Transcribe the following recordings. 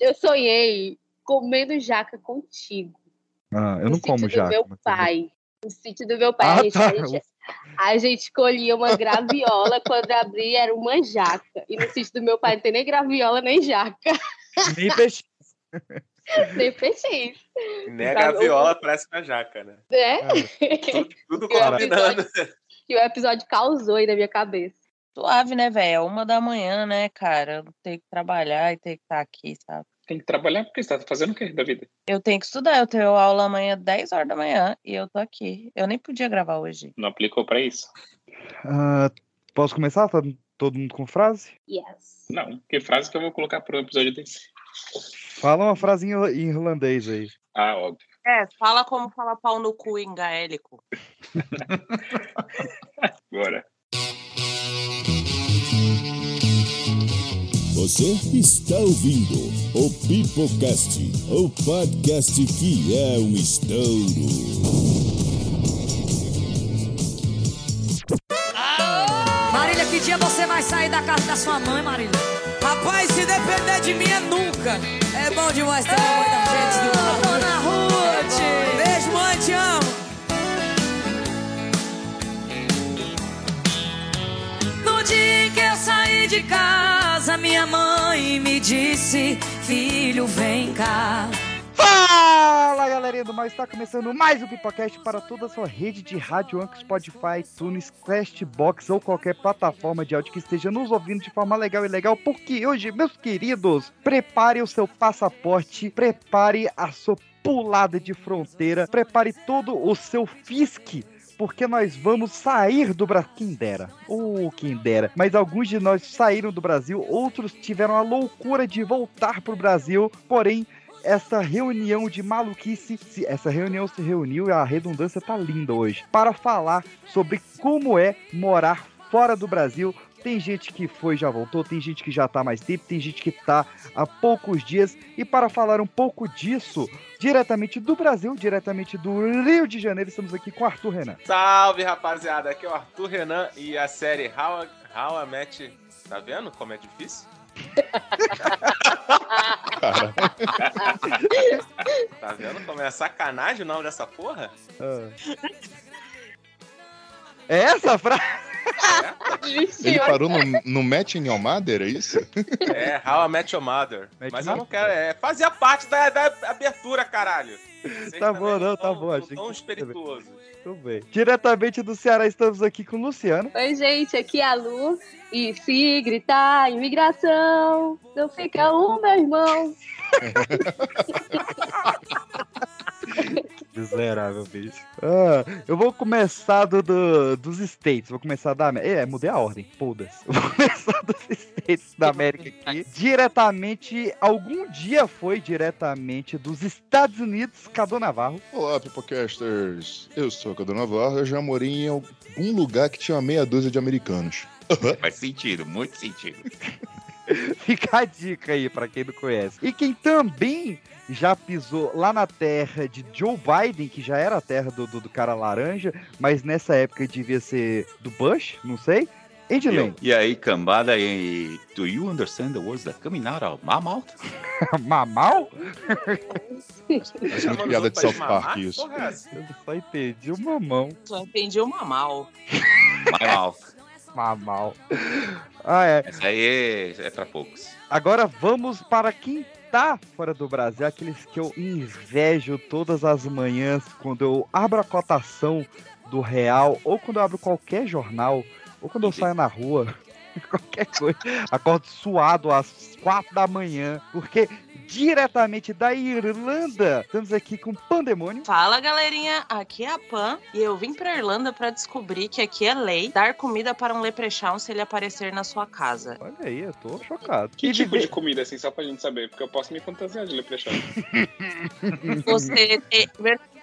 Eu sonhei comendo jaca contigo. Ah, eu não como jaca. meu pai. No sítio do meu pai. Ah, a, gente, tá. a, gente, a gente escolhia uma graviola, quando abria era uma jaca. E no sítio do meu pai não tem nem graviola nem jaca. Nem peixe. nem peixe. Nem a graviola parece uma jaca, né? É? é. Tudo, tudo combinando. Que o episódio causou aí na minha cabeça. Suave, né, velho? É uma da manhã, né, cara? Tem que trabalhar e tem que estar tá aqui, sabe? Tem que trabalhar porque você tá fazendo o quê da vida? Eu tenho que estudar, eu tenho aula amanhã 10 horas da manhã e eu tô aqui. Eu nem podia gravar hoje. Não aplicou para isso? Uh, posso começar? Tá todo mundo com frase? Yes. Não, que frase que eu vou colocar pro episódio desse? Fala uma frase em irlandês aí. Ah, óbvio. É, fala como fala pau no cu em gaélico. Bora. Você está ouvindo o Pipocast, o podcast que é um estouro. Marília, que dia você vai sair da casa da sua mãe, Marília? Rapaz, se depender de mim é nunca. É bom demais ter uma mãe da gente do lado. Dona Ruth! Beijo, mãe, te amo. No dia que eu saí de casa, minha mãe me disse: Filho, vem cá. Fala galerinha do mal, está começando mais um Pipocast para toda a sua rede de rádio, Anchor, Spotify, Tunes, Castbox ou qualquer plataforma de áudio que esteja nos ouvindo de forma legal e legal, porque hoje, meus queridos, prepare o seu passaporte, prepare a sua pulada de fronteira, prepare todo o seu fisque porque nós vamos sair do Brasil. Quem dera. Ou oh, quem dera. Mas alguns de nós saíram do Brasil, outros tiveram a loucura de voltar pro Brasil, porém essa reunião de maluquice, essa reunião se reuniu e a redundância tá linda hoje, para falar sobre como é morar fora do Brasil. Tem gente que foi já voltou, tem gente que já tá mais tempo, tem gente que tá há poucos dias. E para falar um pouco disso, diretamente do Brasil, diretamente do Rio de Janeiro, estamos aqui com Arthur Renan. Salve, rapaziada! Aqui é o Arthur Renan e a série How, How I Met... Tá vendo como é difícil? tá vendo como é sacanagem o nome dessa porra? Ah. É essa frase? Ele parou no, no Match in Your Mother, é isso? É, How I Met Your Mother. Match Mas eu não quero, é, fazia parte da, da abertura, caralho. Vocês tá bom, não, tá bom. Tão, tão espirituosos. Tudo bem. Diretamente do Ceará, estamos aqui com o Luciano. Oi, gente, aqui é a Lu. E se gritar imigração, não fica um, meu irmão. Miserável, bicho. Ah, eu vou começar do, do, dos States. Vou começar da América. É, mudei a ordem. Foda-se. Vou começar dos States da América aqui. Diretamente, algum dia foi diretamente dos Estados Unidos, Cadu Navarro. Olá, Pipocasters. Eu sou Cadu Navarro. Eu já morei em algum lugar que tinha meia dúzia de americanos. Faz sentido, muito sentido. Fica a dica aí para quem não conhece. E quem também já pisou lá na terra de Joe Biden, que já era a terra do, do, do cara laranja, mas nessa época devia ser do Bush, não sei. Andy Lane. E aí, cambada, e do you understand the words that coming out of my mouth? Mamal? Parece uma piada de South Park isso. Eu só entendi o mamão. Só entendi o mamal. My mouth. Mamal. Ah, é. Essa aí é, é pra poucos. Agora vamos para quem tá fora do Brasil, aqueles que eu invejo todas as manhãs quando eu abro a cotação do real, ou quando eu abro qualquer jornal, ou quando eu saio na rua, qualquer coisa, acordo suado às quatro da manhã, porque diretamente da Irlanda. Estamos aqui com Pandemônio. Fala, galerinha. Aqui é a Pan e eu vim pra Irlanda para descobrir que aqui é lei dar comida para um leprechaun se ele aparecer na sua casa. Olha aí, eu tô chocado. Que e tipo de, de comida, assim, só pra gente saber? Porque eu posso me fantasiar de leprechaun. Você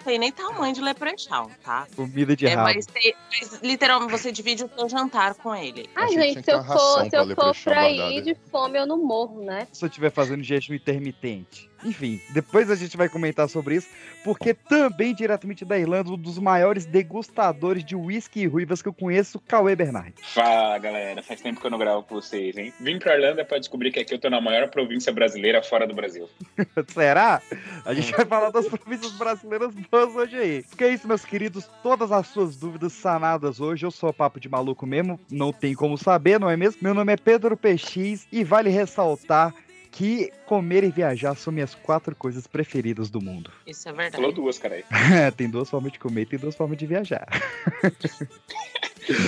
tem nem tamanho de leprechaun, tá? Comida de É, rabo. mas, tem- mas literalmente você divide o seu jantar com ele. Ah, gente, se eu for, se pra eu for pra ir de fome, eu não morro, né? Se eu estiver fazendo jejum intermitente. Enfim, depois a gente vai comentar sobre isso, porque também diretamente da Irlanda, um dos maiores degustadores de uísque e ruivas que eu conheço, Cauê Bernard. Fala, galera. Faz tempo que eu não gravo com vocês, hein? Vim pra Irlanda pra descobrir que aqui eu tô na maior província brasileira fora do Brasil. Será? A gente vai falar das províncias brasileiras boas hoje aí. Porque é isso, meus queridos, todas as suas dúvidas sanadas hoje. Eu sou papo de maluco mesmo, não tem como saber, não é mesmo? Meu nome é Pedro PX e vale ressaltar que comer e viajar são minhas quatro coisas preferidas do mundo. Isso é verdade. Falou duas, cara aí. tem duas formas de comer e tem duas formas de viajar.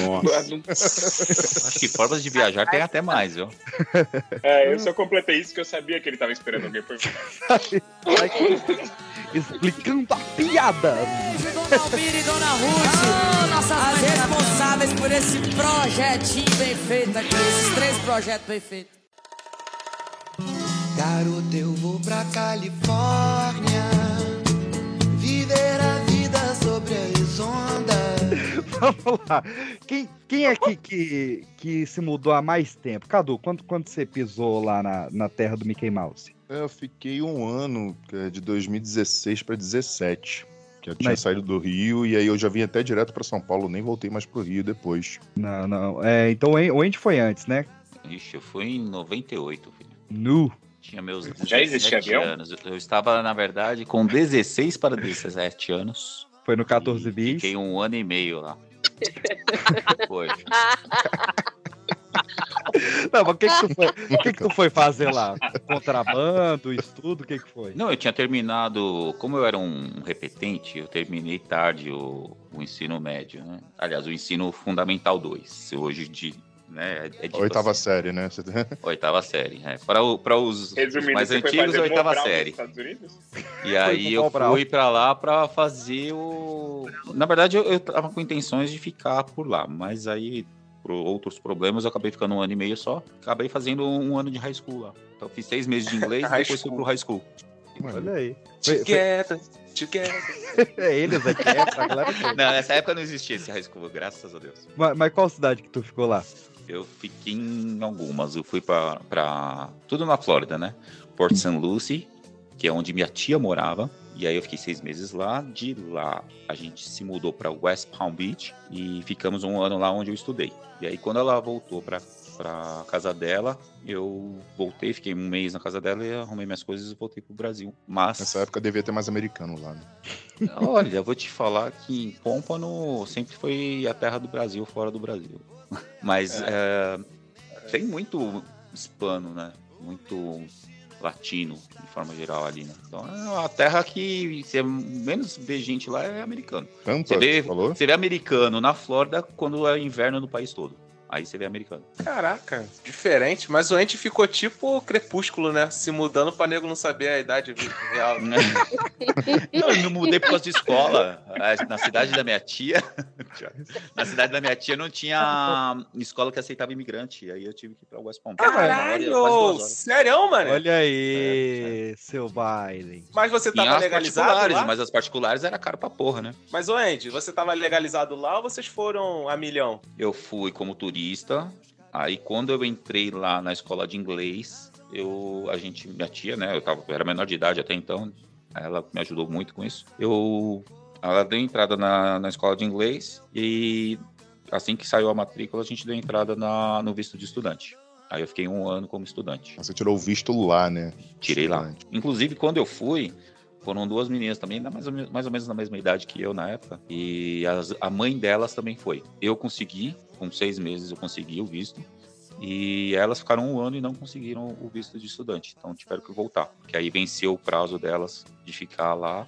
Nossa. Acho que formas de viajar tem até mais, viu? É, eu só completei isso que eu sabia que ele tava esperando alguém por Explicando a piada. Dona Almira e Dona Ruth, as responsáveis por esse projetinho bem feito aqui, esses três projetos bem feitos. Garoto, eu vou pra Califórnia Viver a vida sobre as ondas Vamos lá. Quem, quem é que, que, que se mudou há mais tempo? Cadu, quando, quando você pisou lá na, na terra do Mickey Mouse? Eu fiquei um ano, que é de 2016 pra 17. Que eu tinha Mas- saído do Rio e aí eu já vim até direto pra São Paulo, nem voltei mais pro Rio depois. Não, não. É, então o An- o Andy foi antes, né? Ixi, eu fui em 98, filho. Nu. Tinha meus Já existia 17 avião? anos. Eu estava, na verdade, com 16 para 17 anos. Foi no 14 bis. Fiquei um ano e meio lá. Foi. Não, mas o que, que, tu foi, o que, que tu foi fazer lá? Contrabando, estudo, o que, que foi? Não, eu tinha terminado. Como eu era um repetente, eu terminei tarde o, o ensino médio, né? Aliás, o ensino fundamental 2. Hoje de. Né, é de Oitava série, né? Oitava série. É. Para, o- para os, os mais antigos, oitava série. E aí eu fui pra lá pra fazer o. Na verdade, eu, eu tava com intenções de ficar por lá, mas aí, por outros problemas, eu acabei ficando um ano e meio só. Acabei fazendo um ano de high school lá. Então, eu fiz seis meses de inglês e depois fui pro high school. Olha aí. Together, together. É eles aqui, é, pra galera toda. Não, nessa época não existia esse high school, graças a Deus. mas, mas qual cidade que tu ficou lá? Eu fiquei em algumas. Eu fui pra tudo na Flórida, né? Port St. Lucie, que é onde minha tia morava. E aí eu fiquei seis meses lá. De lá a gente se mudou para West Palm Beach e ficamos um ano lá onde eu estudei. E aí quando ela voltou para para casa dela, eu voltei, fiquei um mês na casa dela e arrumei minhas coisas e voltei pro Brasil. Mas Nessa época devia ter mais americano lá, né? Olha, eu vou te falar que Pompano sempre foi a terra do Brasil, fora do Brasil. Mas é, tem muito hispano, né? Muito latino, de forma geral ali, né? Então é uma terra que você menos vê gente lá é americano. Tampa, Você vê, falou? você vê americano na Flórida quando é inverno no país todo. Aí você vê americano. Caraca, diferente. Mas o Ente ficou tipo crepúsculo, né? Se mudando pra nego não saber a idade real. Não, eu não mudei por causa de escola. Na cidade da minha tia, na cidade da minha tia não tinha escola que aceitava imigrante. Aí eu tive que ir pra West Palm. Hora- Caralho! Sério, mano? Olha aí, seu Biden. Mas você tava as legalizado lá? mas as particulares era caro pra porra, né? Mas, ô Andy, você tava legalizado lá ou vocês foram a milhão? Eu fui como turista. Aí quando eu entrei lá na escola de inglês, eu a gente, minha tia, né, eu tava eu era menor de idade até então, ela me ajudou muito com isso. Eu ela deu entrada na, na escola de inglês e assim que saiu a matrícula, a gente deu entrada na, no visto de estudante. Aí eu fiquei um ano como estudante. Você tirou o visto lá, né? Tirei lá. Inclusive, quando eu fui, foram duas meninas também, mais ou, menos, mais ou menos na mesma idade que eu na época. E as- a mãe delas também foi. Eu consegui, com seis meses eu consegui o visto. E elas ficaram um ano e não conseguiram o visto de estudante. Então tiveram que voltar. Porque aí venceu o prazo delas de ficar lá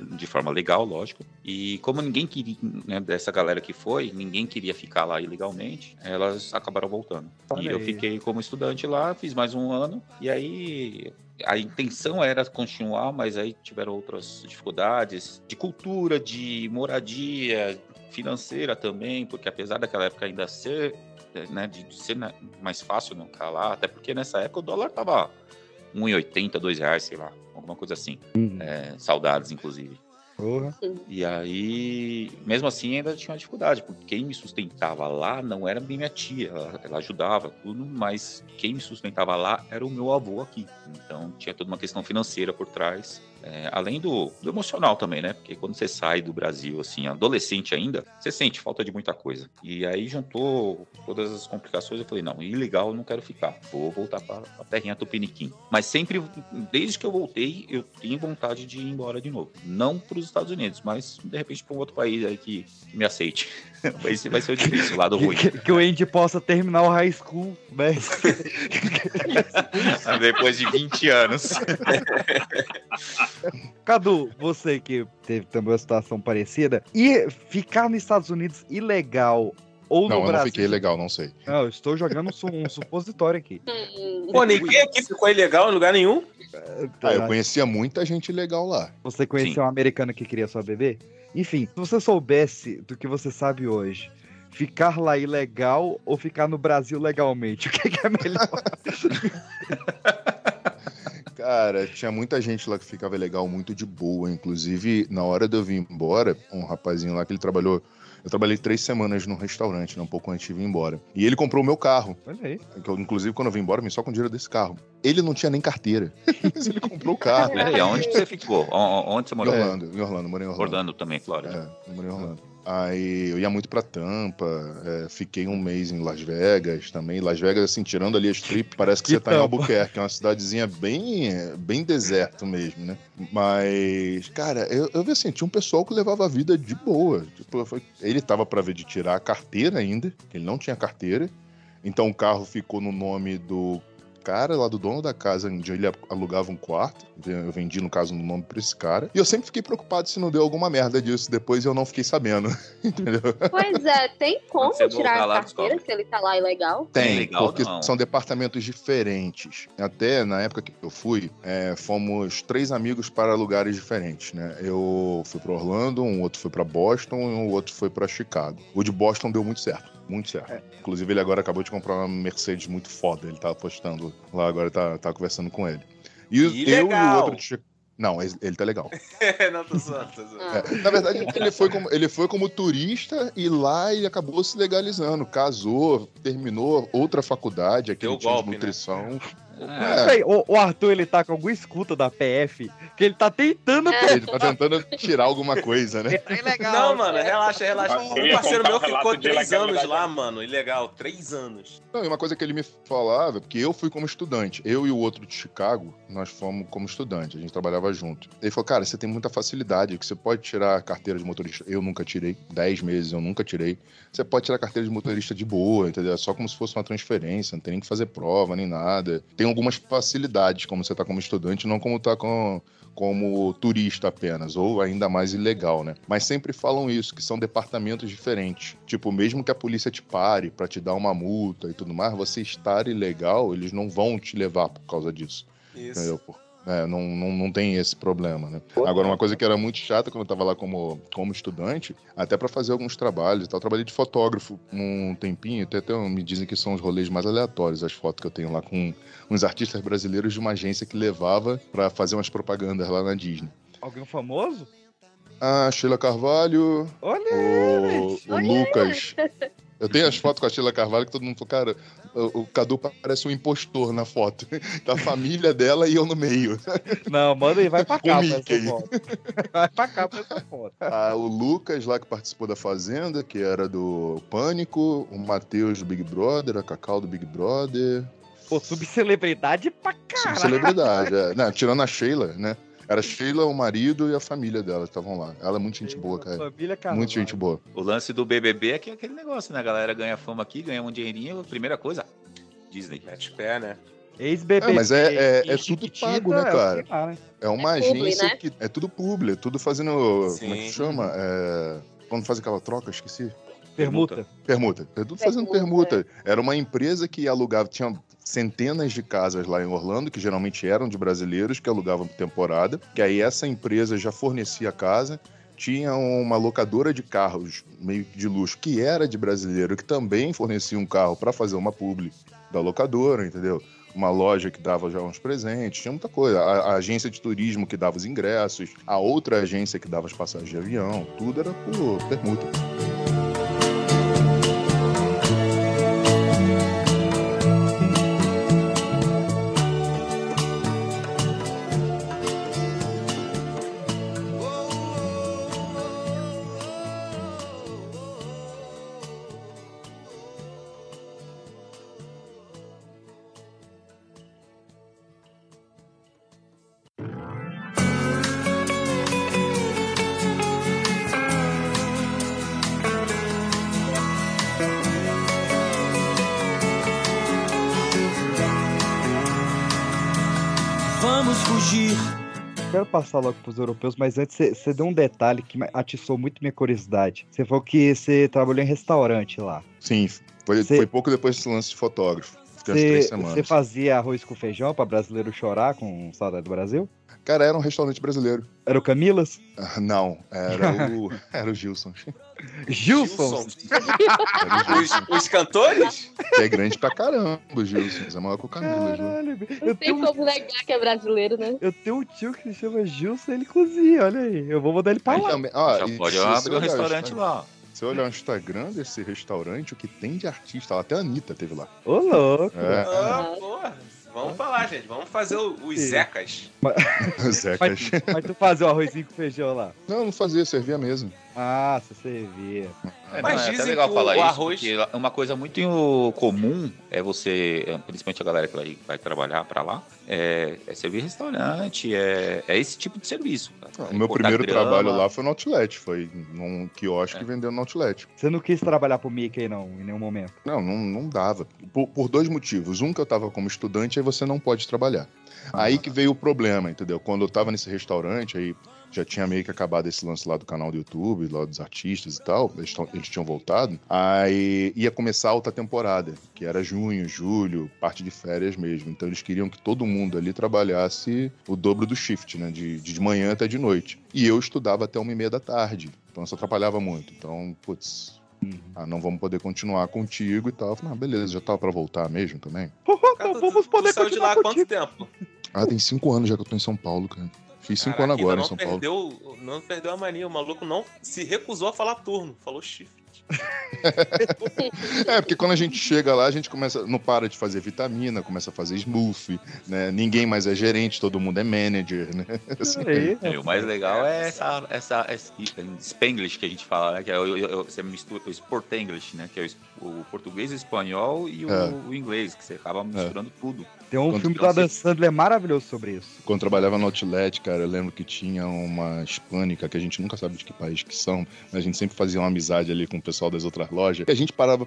de forma legal, lógico. E como ninguém queria, né, dessa galera que foi, ninguém queria ficar lá ilegalmente, elas acabaram voltando. Olha e eu aí. fiquei como estudante lá, fiz mais um ano, e aí a intenção era continuar, mas aí tiveram outras dificuldades de cultura, de moradia, financeira também, porque apesar daquela época ainda ser, né, de ser mais fácil não ficar lá, até porque nessa época o dólar tava 1,80, 2 reais, sei lá, alguma coisa assim. Uhum. É, saudades, inclusive. E aí, mesmo assim, ainda tinha uma dificuldade, porque quem me sustentava lá não era minha tia, ela, ela ajudava tudo, mas quem me sustentava lá era o meu avô aqui. Então tinha toda uma questão financeira por trás. É, além do, do emocional também, né? Porque quando você sai do Brasil, assim, adolescente ainda, você sente falta de muita coisa. E aí juntou todas as complicações, eu falei, não, ilegal eu não quero ficar, vou voltar para a terrinha Tupiniquim. Mas sempre, desde que eu voltei, eu tenho vontade de ir embora de novo. Não para os Estados Unidos, mas de repente para um outro país aí que me aceite. Vai ser, vai ser o difícil, o lado ruim. Que, que o Andy possa terminar o high school, né? Depois de 20 anos. Cadu, você que teve também uma situação parecida, e ficar nos Estados Unidos ilegal ou Não, no eu não Brasil? fiquei legal, não sei. Não, eu estou jogando um, um supositório aqui. Pô, ninguém aqui ficou ilegal em lugar nenhum? Ah, eu conhecia muita gente legal lá. Você conheceu um americano que queria sua bebê? Enfim, se você soubesse do que você sabe hoje, ficar lá ilegal ou ficar no Brasil legalmente, o que, que é melhor? Cara, tinha muita gente lá que ficava legal, muito de boa. Inclusive, na hora de eu vir embora, um rapazinho lá que ele trabalhou. Eu trabalhei três semanas num restaurante, né, um pouco antes de vir embora. E ele comprou o meu carro. Olha aí. Que eu, inclusive, quando eu vim embora, eu vim só com o dinheiro desse carro. Ele não tinha nem carteira. Mas ele comprou o carro. Peraí, aonde que você ficou? Onde você Em morou? Orlando, em Orlando, morei em Orlando. Orlando também, Flórida. É, eu morei em Orlando. Aí eu ia muito pra Tampa, é, fiquei um mês em Las Vegas também. Las Vegas, assim, tirando ali a strip, parece que, Que você tá em Tampa? Albuquerque, é uma cidadezinha bem, bem deserto mesmo, né? Mas, cara, eu, eu vi assim, tinha um pessoal que levava a vida de boa. Tipo, ele tava pra ver de tirar a carteira ainda, que ele não tinha carteira. Então o carro ficou no nome do cara lá do dono da casa onde ele alugava um quarto. Eu vendi, no caso, no nome pra esse cara. E eu sempre fiquei preocupado se não deu alguma merda disso depois e eu não fiquei sabendo. Entendeu? Pois é, tem como tirar a lá, carteira se ele tá lá ilegal? Tem, legal, porque não. são departamentos diferentes. Até na época que eu fui, é, fomos três amigos para lugares diferentes, né? Eu fui para Orlando, um outro foi para Boston e um outro foi para Chicago. O de Boston deu muito certo, muito certo. É. Inclusive ele agora acabou de comprar uma Mercedes muito foda, ele tá postando lá agora, tá, tá conversando com ele. E eu e o outro. Não, ele ele tá legal. não, tô zoando, tô zoando. É, na verdade, ele foi, como, ele foi como turista e lá ele acabou se legalizando. Casou, terminou outra faculdade, Deu no time de golpe, né? Não sei, o, o Arthur, ele tá com alguma escuta da PF, que ele tá tentando... É. Ele tá tentando tirar alguma coisa, né? Tá ilegal. Não, mano, relaxa, relaxa. Eu Um parceiro meu ficou três anos lá, mano. Ilegal, três anos. Não, e uma coisa que ele me falava, porque eu fui como estudante, eu e o outro de Chicago, nós fomos como estudante, a gente trabalhava junto. Ele falou, cara, você tem muita facilidade, que você pode tirar a carteira de motorista. Eu nunca tirei, dez meses eu nunca tirei. Você pode tirar a carteira de motorista de boa, entendeu? É só como se fosse uma transferência, não tem nem que fazer prova, nem nada. Tem algumas facilidades, como você tá como estudante, não como tá com como turista apenas, ou ainda mais ilegal, né? Mas sempre falam isso, que são departamentos diferentes. Tipo, mesmo que a polícia te pare pra te dar uma multa e tudo mais, você estar ilegal, eles não vão te levar por causa disso. Isso. Entendeu? Por- é, não, não, não tem esse problema, né? Agora, uma coisa que era muito chata quando eu tava lá como, como estudante, até pra fazer alguns trabalhos e tal, eu trabalhei de fotógrafo um tempinho, até, até me dizem que são os rolês mais aleatórios, as fotos que eu tenho lá com uns artistas brasileiros de uma agência que levava pra fazer umas propagandas lá na Disney. Alguém famoso? A Sheila Carvalho, Olha o, o Lucas. Eu tenho as fotos com a Sheila Carvalho que todo mundo falou, cara, o, o Cadu parece um impostor na foto. Tá a família dela e eu no meio. Não, manda aí, vai pra cá pra essa foto. Vai pra cá pra essa foto. Ah, o Lucas lá que participou da Fazenda, que era do Pânico, o Matheus do Big Brother, a Cacau do Big Brother. Pô, subcelebridade pra caralho. Celebridade, é. Não, tirando a Sheila, né? Era a Sheila, o marido e a família dela estavam lá. Ela é muito gente boa, cara. Família Carvalho. Muito gente boa. O lance do BBB é que é aquele negócio, né? A galera ganha fama aqui, ganha um dinheirinho, primeira coisa, Disney. Mete pé, né? Ex-BBB. É, mas é- é- é tudo pago, né, é o cara? É uma É publi, agência né? que. É tudo publi, é tudo fazendo. Como é que chama? É, Quando faz aquela troca, esqueci. Permuta. Permuta. É tudo fazendo Permuta. permuta. Era uma empresa que alugava, tinha centenas de casas lá em Orlando, que geralmente eram de brasileiros que alugavam por temporada, que aí essa empresa já fornecia a casa. Tinha uma locadora de carros, meio de luxo, que era de brasileiro, que também fornecia um carro para fazer uma publi da locadora, entendeu? uma loja que dava já uns presentes, tinha muita coisa. A, a agência de turismo que dava os ingressos, a outra agência que dava as passagens de avião, tudo era por permuta. Passar logo pros europeus, mas antes você- deu um detalhe que atiçou muito minha curiosidade. Você falou que você trabalhou em restaurante lá. Sim, foi, Cê- foi pouco depois desse lance de fotógrafo. Você fazia arroz com feijão pra brasileiro chorar com saudade do Brasil? Cara, era um restaurante brasileiro. Era o Camilas? Ah, Não, era o, era o Gilson. Gilson? Os, os cantores? Que é grande pra caramba, o Gilson. É maior que o Camila. Caralho, Não eu tem tenho, como negar que é brasileiro, né? eu tenho um tio que se chama Gilson, ele cozinha, olha aí. Eu vou mandar ele pra Aí lá. também, ó, Já pode abrir um restaurante lá. Se você olhar o Instagram desse restaurante, o que tem de artista lá, até a Anitta teve lá. Ô, louco. É, Ah, porra. Vamos falar, gente. Vamos fazer o- os Sim. Zecas. Zecas. Mas, mas tu fazia o arrozinho com feijão lá. Não, não fazia, servia mesmo. Ah, você servia. É, Mas não, é dizem legal que falar o isso, arroz- porque uma coisa muito comum é você, principalmente a galera que vai, vai trabalhar pra lá, é, é servir restaurante, é, é esse tipo de serviço. cara. O meu primeiro grama. trabalho lá foi no Outlet. Foi num quiosque É. vendendo no Outlet. Você não quis trabalhar pro Mickey, não, em nenhum momento. Não, não, não dava. Por, por dois motivos. Um, que eu tava como estudante, aí você não pode trabalhar. Aí que veio o problema, entendeu? Quando eu tava nesse restaurante, aí já tinha meio que acabado esse lance lá do canal do YouTube, lá dos artistas e tal, eles, eles tinham voltado. Aí ia começar a outra temporada, que era junho, julho, parte de férias mesmo. Então eles queriam que todo mundo ali trabalhasse o dobro do shift, né? De, de manhã até de noite. E eu estudava até uma e meia da tarde. Então isso atrapalhava muito. Então, putz, ah, não vamos poder continuar contigo e tal. Eu falei, ah, beleza, já tava pra voltar mesmo também. Cara, tu- vamos tu poder saiu de continuar lá há quanto tempo? Ah, tem cinco anos já que eu tô em São Paulo, cara. Fiz cinco Caraca, anos agora em São não Paulo. perdeu, Não perdeu a mania. O maluco não se recusou a falar turno. Falou shift. É, porque quando a gente chega lá, a gente começa, não para de fazer vitamina, começa a fazer smoothie, né? Ninguém mais é gerente, todo mundo é manager, né? Assim, Aí, E o mais legal é essa, essa, essa Spanglish que a gente fala, né? Que é o, você mistura o Sport English, né? Que é o, o português, o espanhol e o, É. o inglês, que você acaba misturando tudo. Tem um Quando filme você- Adam Sandler maravilhoso sobre isso. Quando trabalhava no Outlet, cara, eu lembro que tinha uma hispânica, que a gente nunca sabe de que país que são, mas a gente sempre fazia uma amizade ali com o pessoal das outras lojas. E a gente parava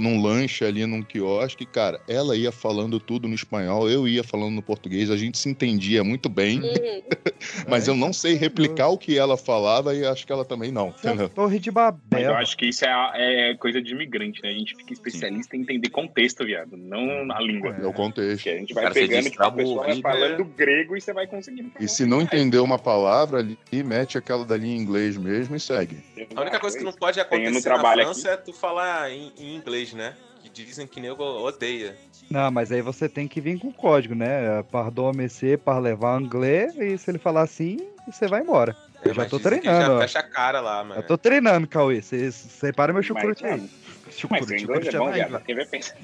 num lanche ali, num quiosque, cara, ela ia falando tudo no espanhol, eu ia falando no português, a gente se entendia muito bem, Uhum. mas eu não sei replicar o que ela falava e acho que ela também não, é entendeu? Torre de Mas Babel. eu acho que isso é, a- é coisa de imigrante, né? A gente fica especialista em entender contexto, viado, não na língua. É o contexto. Que a gente vai Cara, pegando, tipo, a pessoa vai falando é. grego e você vai conseguindo. E se não entender uma palavra ali, mete aquela dali em inglês mesmo e segue. A única coisa que não pode acontecer na França é tu falar em, em inglês, né? Que dizem que nego odeia. Não, mas aí você tem que vir com código, né? Pardon, monsieur, par levar anglais, e se ele falar assim, você vai embora. Eu É, já mas tô treinando, Já fecha a cara lá, mano. Eu tô treinando, Cauê. Você separa meu chucrute aí. Mano, Mas chucrute é bom, vai, viado. vai. Quem vai pensar?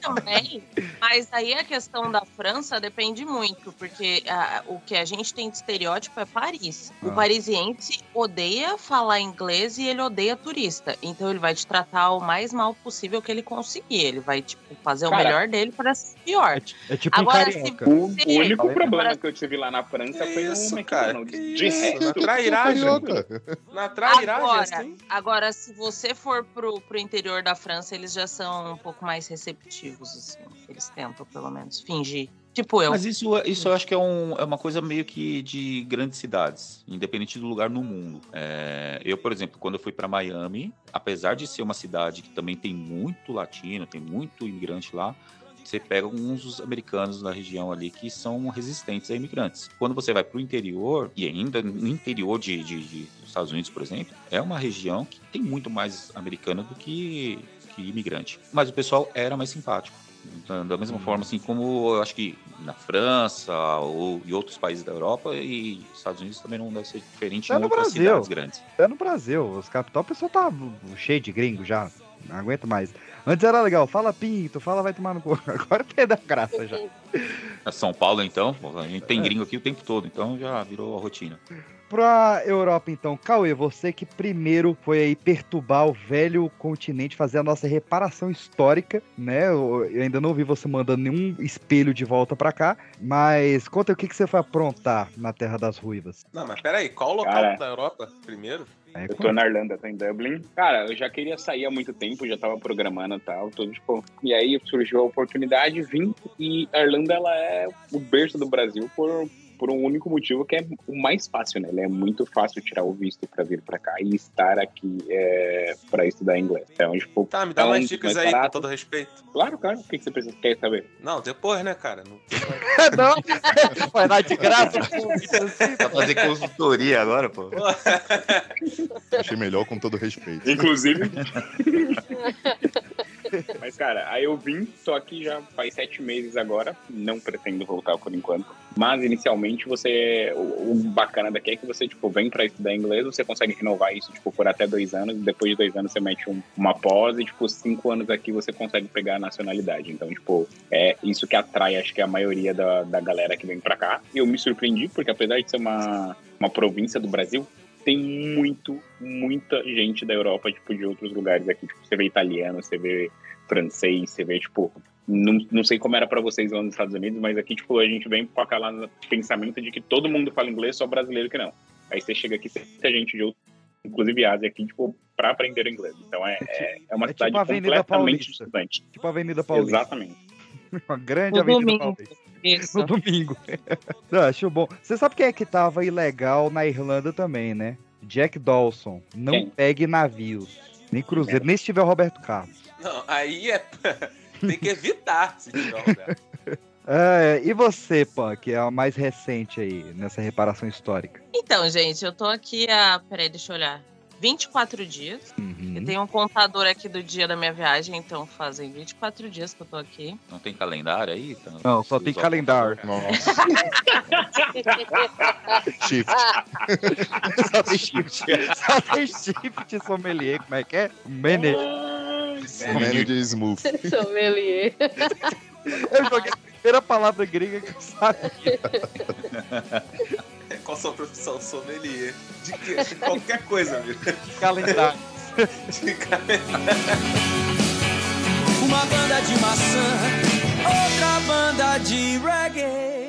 Também, mas aí a questão da França depende muito, porque ah, o que a gente tem de estereótipo é Paris. O Ah. parisiense odeia falar inglês e ele odeia turista. Então ele vai te tratar o mais mal possível que ele conseguir. Ele vai, tipo, fazer o Cara, melhor dele para ser pior. É tipo Agora, um carioca. O você- único Falei, problema agora- que eu tive lá na França Que foi isso, o cara? Que De isso? resto, Na trairagem. Na trairagem, Agora, assim. agora, se você for pro, pro interior da França, eles já são um pouco mais receptivos, assim. Eles tentam, pelo menos, fingir. Tipo eu. Mas isso, isso eu acho que é, um- é uma coisa meio que de grandes cidades, independente do lugar no mundo. É, eu, por exemplo, quando eu fui para Miami, apesar de ser uma cidade que também tem muito latino, tem muito imigrante lá, você pega alguns dos americanos da região ali que são resistentes a imigrantes. Quando você vai para o interior, e ainda no interior de, de- de- dos Estados Unidos, por exemplo, é uma região que tem muito mais americano do que, que imigrante. Mas o pessoal era mais simpático. Então, Da mesma forma, assim, como eu acho que na França ou em outros países da Europa e Estados Unidos também não deve ser diferente É em no outras Brasil. cidades grandes. É no Brasil, os capital, o pessoal tá cheio de gringo já. Não aguento mais. Antes era legal, fala pinto, fala vai tomar no cu. Agora perdeu a graça já. A São Paulo, então, a gente É. tem gringo aqui o tempo todo, então já virou a rotina. Pra Europa, então, Cauê, você que primeiro foi aí perturbar o velho continente, fazer a nossa reparação histórica, né? Eu, eu ainda não vi você mandando nenhum espelho de volta pra cá, mas conta o que, que você foi aprontar na Terra das Ruivas. Não, mas peraí, qual o local Cara. da Europa primeiro? É, Eu tô na Irlanda, tô em Dublin. Cara, eu já queria sair há muito tempo, já tava programando e tal, tudo, tipo, e aí surgiu a oportunidade, vim, e a Irlanda, ela é o berço do Brasil por, por um único motivo, que é o mais fácil, né? Ele é muito fácil tirar o visto pra vir pra cá e estar aqui é, pra estudar inglês. Então, tipo, Tá, me dá é mais dicas mais aí, com baratos. todo respeito. Claro, cara, o que que você precisa, quer saber? Não, depois, né, cara? Não... não, vai dar de graça. Vai fazer consultoria agora, pô. Achei melhor com todo respeito. Inclusive. Mas, cara, aí eu vim, tô aqui já faz sete meses agora, não pretendo voltar por enquanto. Mas, inicialmente, você. O, o bacana daqui é que você, tipo, vem pra estudar inglês, você consegue renovar isso, tipo, por até dois anos, e depois de dois anos você mete um- uma pós, e, tipo, cinco anos aqui você consegue pegar a nacionalidade. Então, tipo, é isso que atrai, acho que a maioria da, da galera que vem pra cá. E eu me surpreendi, porque apesar de ser uma, uma província do Brasil, tem muito, muita gente da Europa, tipo, de outros lugares aqui. Tipo, você vê italiano, você vê francês, você vê, tipo... Não, não sei como era pra vocês lá nos Estados Unidos, mas aqui, tipo, a gente vem com aquela pensamento de que todo mundo fala inglês, só brasileiro que não. Aí você chega aqui, tem muita gente de outro, inclusive Ásia aqui, tipo, pra aprender inglês. Então é, é, é uma É tipo cidade Avenida completamente Paulista. estudante. Tipo a Avenida Paulista. Exatamente. Uma grande Avenida domingo. Paulista. Isso. No domingo. Não, acho bom. Você sabe quem é que tava ilegal na Irlanda também, né? Jack Dawson. Não Quem? pegue navios. Nem cruzeiro, nem se tiver o Roberto Carlos. Não, aí é. Tem que evitar se tiver o Roberto. É, e você, Pan, que é a mais recente aí nessa reparação histórica? Então, gente, eu tô aqui há. Peraí, deixa eu olhar. 24 dias. Uhum. Eu tenho um contador aqui do dia da minha viagem, então fazem 24 dias que eu tô aqui. Não tem calendário aí? Tá- Não, só tem calendário. Nossa, shift. Só tem shift. Só tem shift sommelier. Como é que é? Mene. Manager Smooth. Sommelier. Eu joguei a primeira palavra grega que eu sabia. Qual a sua profissão? Sommelier. De quê? De qualquer coisa, amigo. Calendário. De calendário. Uma banda de maçã, outra banda de reggae.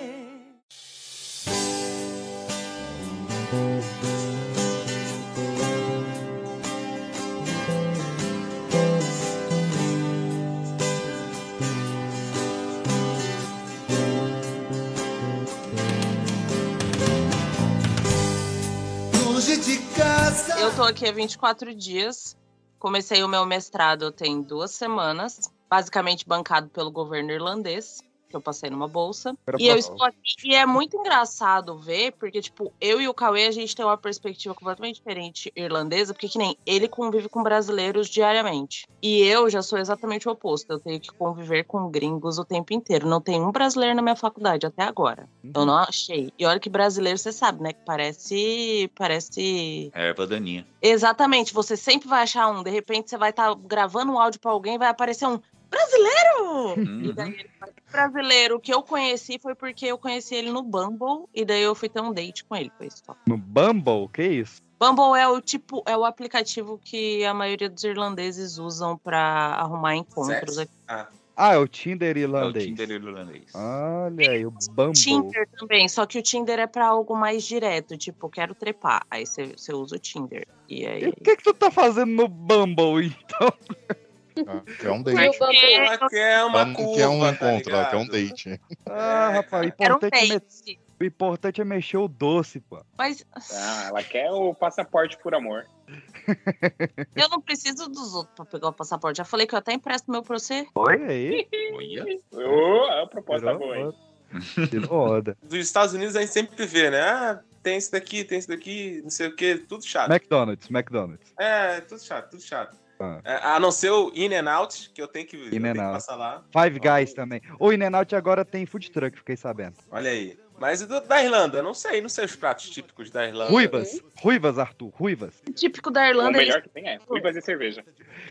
Eu tô aqui há 24 dias. Comecei o meu mestrado tem duas semanas, basicamente bancado pelo governo irlandês, que eu passei numa bolsa. Era E eu pra- estou aqui, e é muito engraçado ver, porque, tipo, eu e o Cauê, a gente tem uma perspectiva completamente diferente irlandesa, porque que nem ele convive com brasileiros diariamente. E eu já sou exatamente o oposto. Eu tenho que conviver com gringos o tempo inteiro. Não tem um brasileiro na minha faculdade até agora. Eu não achei. E olha que brasileiro, você sabe, né? Que parece. Parece. É, erva daninha. Exatamente, você sempre vai achar um. De repente você vai estar gravando um áudio pra alguém e vai aparecer um brasileiro! Uhum. E daí ele brasileiro que eu conheci foi porque eu conheci ele no Bumble e daí eu fui ter um date com ele, foi isso. só. No Bumble? Que isso? Bumble é o tipo, é o aplicativo que a maioria dos irlandeses usam pra arrumar encontros aqui. Ah, Ah, é o Tinder É o irlandês. Tinder irlandês. Olha aí, o Bumble. Tinder também, só que o Tinder é pra algo mais direto, tipo, quero trepar. Aí você você usa o Tinder. E E aí. o que, que tu tá fazendo no Bumble, então? Ah, É um date. ela quer uma Ela não curva, quer um tá encontro, ela quer um date. Ah, rapaz, um importante, é me- o importante é mexer o doce, pô. Mas Ah, ela quer o passaporte por amor. eu não preciso dos outros pra pegar o passaporte. Já falei que eu até empresto meu pra você. Olha aí. Olha. Ô, a proposta Tirou boa, hein? onda. Dos Estados Unidos a gente sempre vê, né? Ah, tem isso daqui, tem isso daqui, não sei o que, tudo chato. McDonald's, McDonald's. É, tudo chato, tudo chato. Ah. É, a não ser o In and Out, que eu tenho que, eu In tenho and que Out. passar lá. Five Guys também. O In-N-Out agora tem food truck, fiquei sabendo. Olha aí. Mas e do- da Irlanda, não sei, não sei os pratos típicos da Irlanda. Ruivas. Ruivas, Arthur. Ruivas. O típico da O Irlanda é melhor que tem é ruivas e cerveja.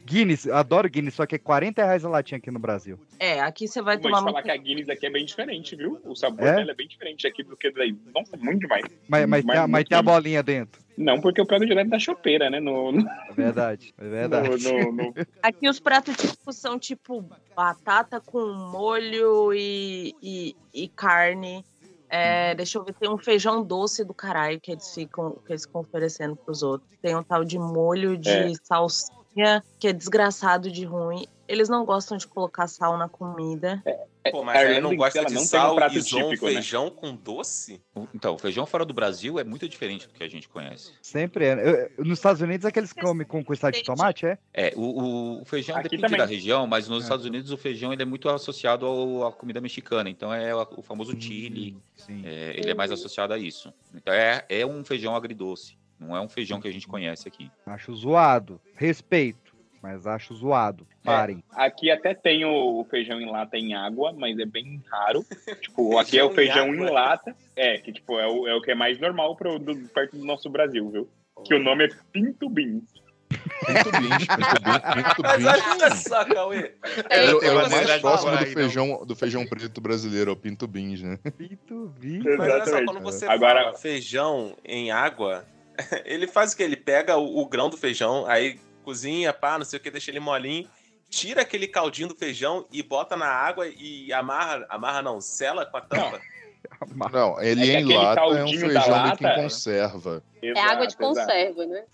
Guinness. Adoro Guinness, só que é 40 reais a latinha aqui no Brasil. É, aqui você vai Vou te tomar falar muito. que a Guinness aqui é bem diferente, viu? O sabor É? dela é bem diferente aqui do que daí. Nossa, muito demais. Mas, mas, tem, a, mas muito tem a bolinha dentro. Não, porque eu pego direto da chopeira, né? No, no, É verdade. É verdade. no- no- Aqui os pratos típicos são tipo batata com molho e, e, e carne. É, deixa eu ver, tem um feijão doce do caralho que eles ficam, que eles ficam oferecendo pros outros. Tem um tal de molho de É. salsinha, que é desgraçado de ruim. Eles não gostam de colocar sal na comida. Pô, A mas Irlanda não gosta de não um sal e um típico, né? feijão com doce? Então, o feijão fora do Brasil é muito diferente do que a gente conhece. Sempre é. Eu- eu- nos Estados Unidos é que eles comem com costela de tomate, é? É, o, o- o feijão Aqui depende também. da região, mas nos É. Estados Unidos o feijão ele é muito associado ao- à comida mexicana. Então é o, o famoso chili, Sim. é, ele é mais associado a isso. Então é, é um feijão agridoce, não é um feijão que a gente conhece aqui. Acho zoado. Respeito. Mas acho zoado. Parem. Aqui até tem o, o feijão em lata em água, mas é bem raro. tipo, aqui é o Feijão em em lata. É, que tipo, é o, é o que é mais normal pro, do, perto do nosso Brasil, viu? Que o nome é Pinto Beans. Pinto beans, pinto beans, pinto Mas beans. olha só, Cauê. É, é o mais próximo do feijão, do feijão preto brasileiro, é o pinto beans, né? Pinto vi. Mas olha só, quando você Agora- feijão em água, ele faz o que? Ele pega o, o grão do feijão, aí cozinha, pá, não sei o que, deixa ele molinho, tira aquele caldinho do feijão e bota na água e amarra, amarra não, sela com a tampa. Não, ele É que em aquele lata é um feijão meio que em lata- conserva. É água de Exato, exato. conserva, né?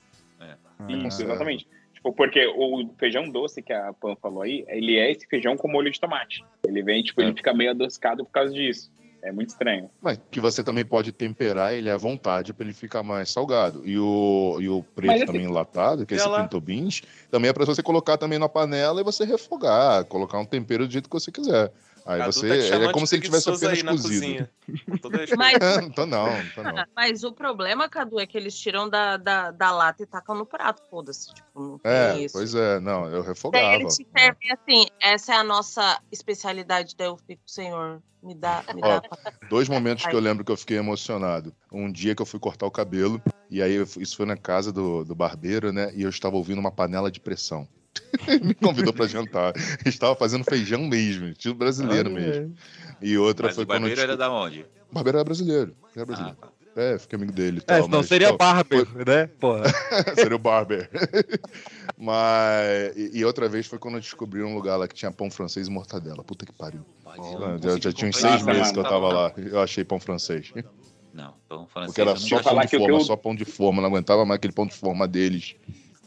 Isso, Conserva. exatamente. Tipo, porque o feijão doce que a Pan falou aí, ele é esse feijão com molho de tomate. Ele vem, tipo, É. ele fica meio adocicado por causa disso. É muito estranho. Mas que você também pode temperar ele à vontade para ele ficar mais salgado. E o, e o preto esse- também enlatado, que é esse pinto beans, também é para você colocar também na panela e você refogar, colocar um tempero do jeito que você quiser. Aí Cadu você tá é como se ele tivesse apenas cozido. Mas, não tô não, não tô não. mas o problema, Cadu, é que eles tiram da, da, da lata e tacam no prato, foda-se. Tipo, não tem É, isso. pois é, não, eu Daí refogava. eles te servem assim, essa é a nossa especialidade, daí eu fico, senhor, me dá, me dá. Ó, Dois momentos que eu lembro que eu fiquei emocionado. Um dia que eu fui cortar o cabelo, e aí isso foi na casa do, do barbeiro, né? E eu estava ouvindo uma panela de pressão. Ele me convidou para jantar. Estava fazendo feijão mesmo, estilo brasileiro mesmo. E outra Mas foi o quando. eu barbeiro era da onde? O barbeiro era brasileiro. Era Ah, brasileiro. tá. É, fiquei amigo dele. É, tal, senão mas, seria pô, Barber, né? Porra. seria o Barber. Mas. E, e outra vez foi quando eu descobri um lugar lá que tinha pão francês e mortadela. Puta que pariu. Mas Já, eu não já, tinha uns seis meses que eu tava lá. Eu achei pão francês. Não, pão francês. Porque era só pão de o forma, eu- só pão de forma. Não aguentava mais aquele pão de forma deles.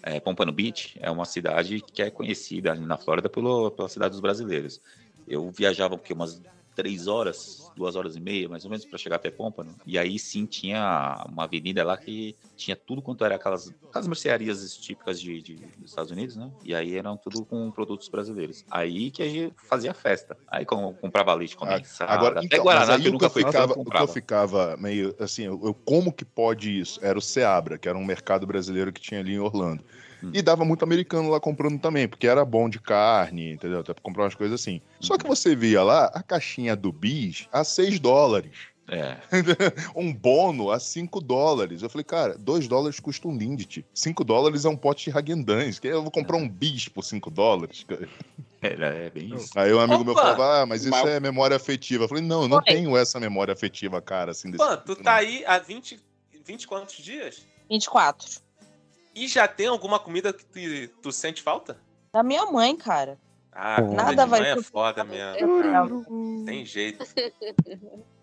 É, Pompano Beach é uma cidade que é conhecida na Flórida pelo, pela cidade dos brasileiros. Eu viajava porque umas três horas, duas horas e meia, mais ou menos, para chegar até Pompano. E aí sim tinha uma avenida lá que tinha tudo quanto era aquelas, aquelas mercearias típicas de, de- dos Estados Unidos, né? E aí eram tudo com produtos brasileiros. Aí que a gente fazia festa. Aí com- comprava leite condensado. Agora, até então, Guaraná, mas aí que eu nunca eu, fui ficava, eu ficava meio assim, eu, eu- como que pode isso? Era o Seabra, que era um mercado brasileiro que tinha ali em Orlando. Hum. E dava muito americano lá comprando também, porque era bom de carne, entendeu? Até pra comprar umas coisas assim. Só que você via lá a caixinha do bis a 6 dólares. É, um bono a 5 dólares. Eu falei, cara, 2 dólares custa um Lindt. 5 dólares é um pote de Hagendans. Eu vou comprar um bis por 5 dólares. cara. era, é bem isso. Aí um amigo meu Opa! falava, ah, mas isso Mas- é memória afetiva. Eu falei, não, eu não Oi. tenho essa memória afetiva, cara, assim, desse Pô, tu tipo, tá não. aí há 20, 20 quantos dias? 24. E já tem alguma comida que tu, tu sente falta? Da minha mãe, cara. Ah, comida Nada de vai mãe é foda mesmo. Tem jeito.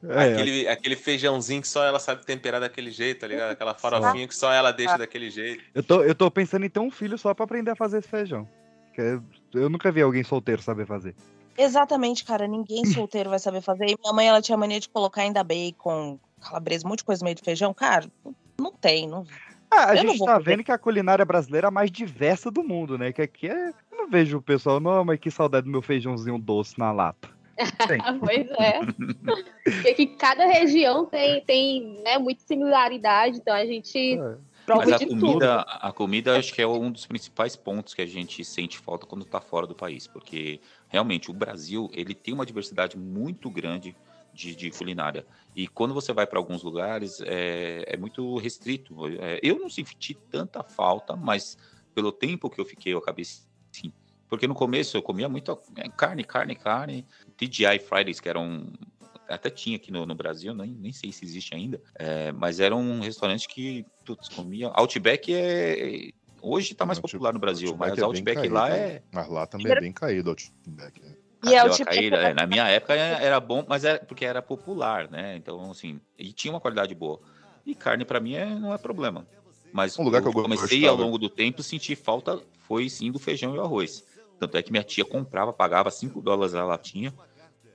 É, Aquele, aquele feijãozinho que só ela sabe temperar daquele jeito, tá ligado? Aquela farofinha que só ela deixa daquele jeito. eu, tô, eu tô pensando em ter um filho só pra aprender a fazer esse feijão. Que eu, eu nunca vi alguém solteiro saber fazer. Exatamente, cara. Ninguém solteiro vai saber fazer. E minha mãe, ela tinha mania de colocar ainda bacon, calabresa, um monte de coisa no meio do feijão. Cara, não- não tem. Não... Ah, a Eu gente tá vendo que a culinária brasileira é a mais diversa do mundo, né? Que aqui é. Eu não vejo o pessoal, não, mas que saudade do meu feijãozinho doce na lata. Tem. pois é. Porque que cada região tem, tem né, muita similaridade, então a gente É. Mas a tudo. comida, a comida acho que é um dos principais pontos que a gente sente falta quando está fora do país, porque realmente o Brasil ele tem uma diversidade muito grande de, de culinária e quando você vai para alguns lugares é, é muito restrito. É, eu não senti tanta falta, mas pelo tempo que eu fiquei eu acabei sim, porque no começo eu comia muito é, carne, carne, carne, TGI Fridays que era um até tinha aqui no, no Brasil, nem, nem sei se existe ainda, é, mas era um restaurante que, putz, comia. Outback é. Hoje tá mais Outback- popular no Brasil, Outback mas é bem Outback caído, lá né? é. Mas lá também é bem caído o Outback. E é o tipo caída, é, na minha época é- era bom, mas era porque era popular, né? Então, assim, e tinha uma qualidade boa. E carne pra mim é, não é problema. Mas Um lugar que eu comecei gostava- ao longo do tempo sentir falta foi sim do feijão e o arroz. Tanto é que minha tia comprava, pagava 5 dólares a latinha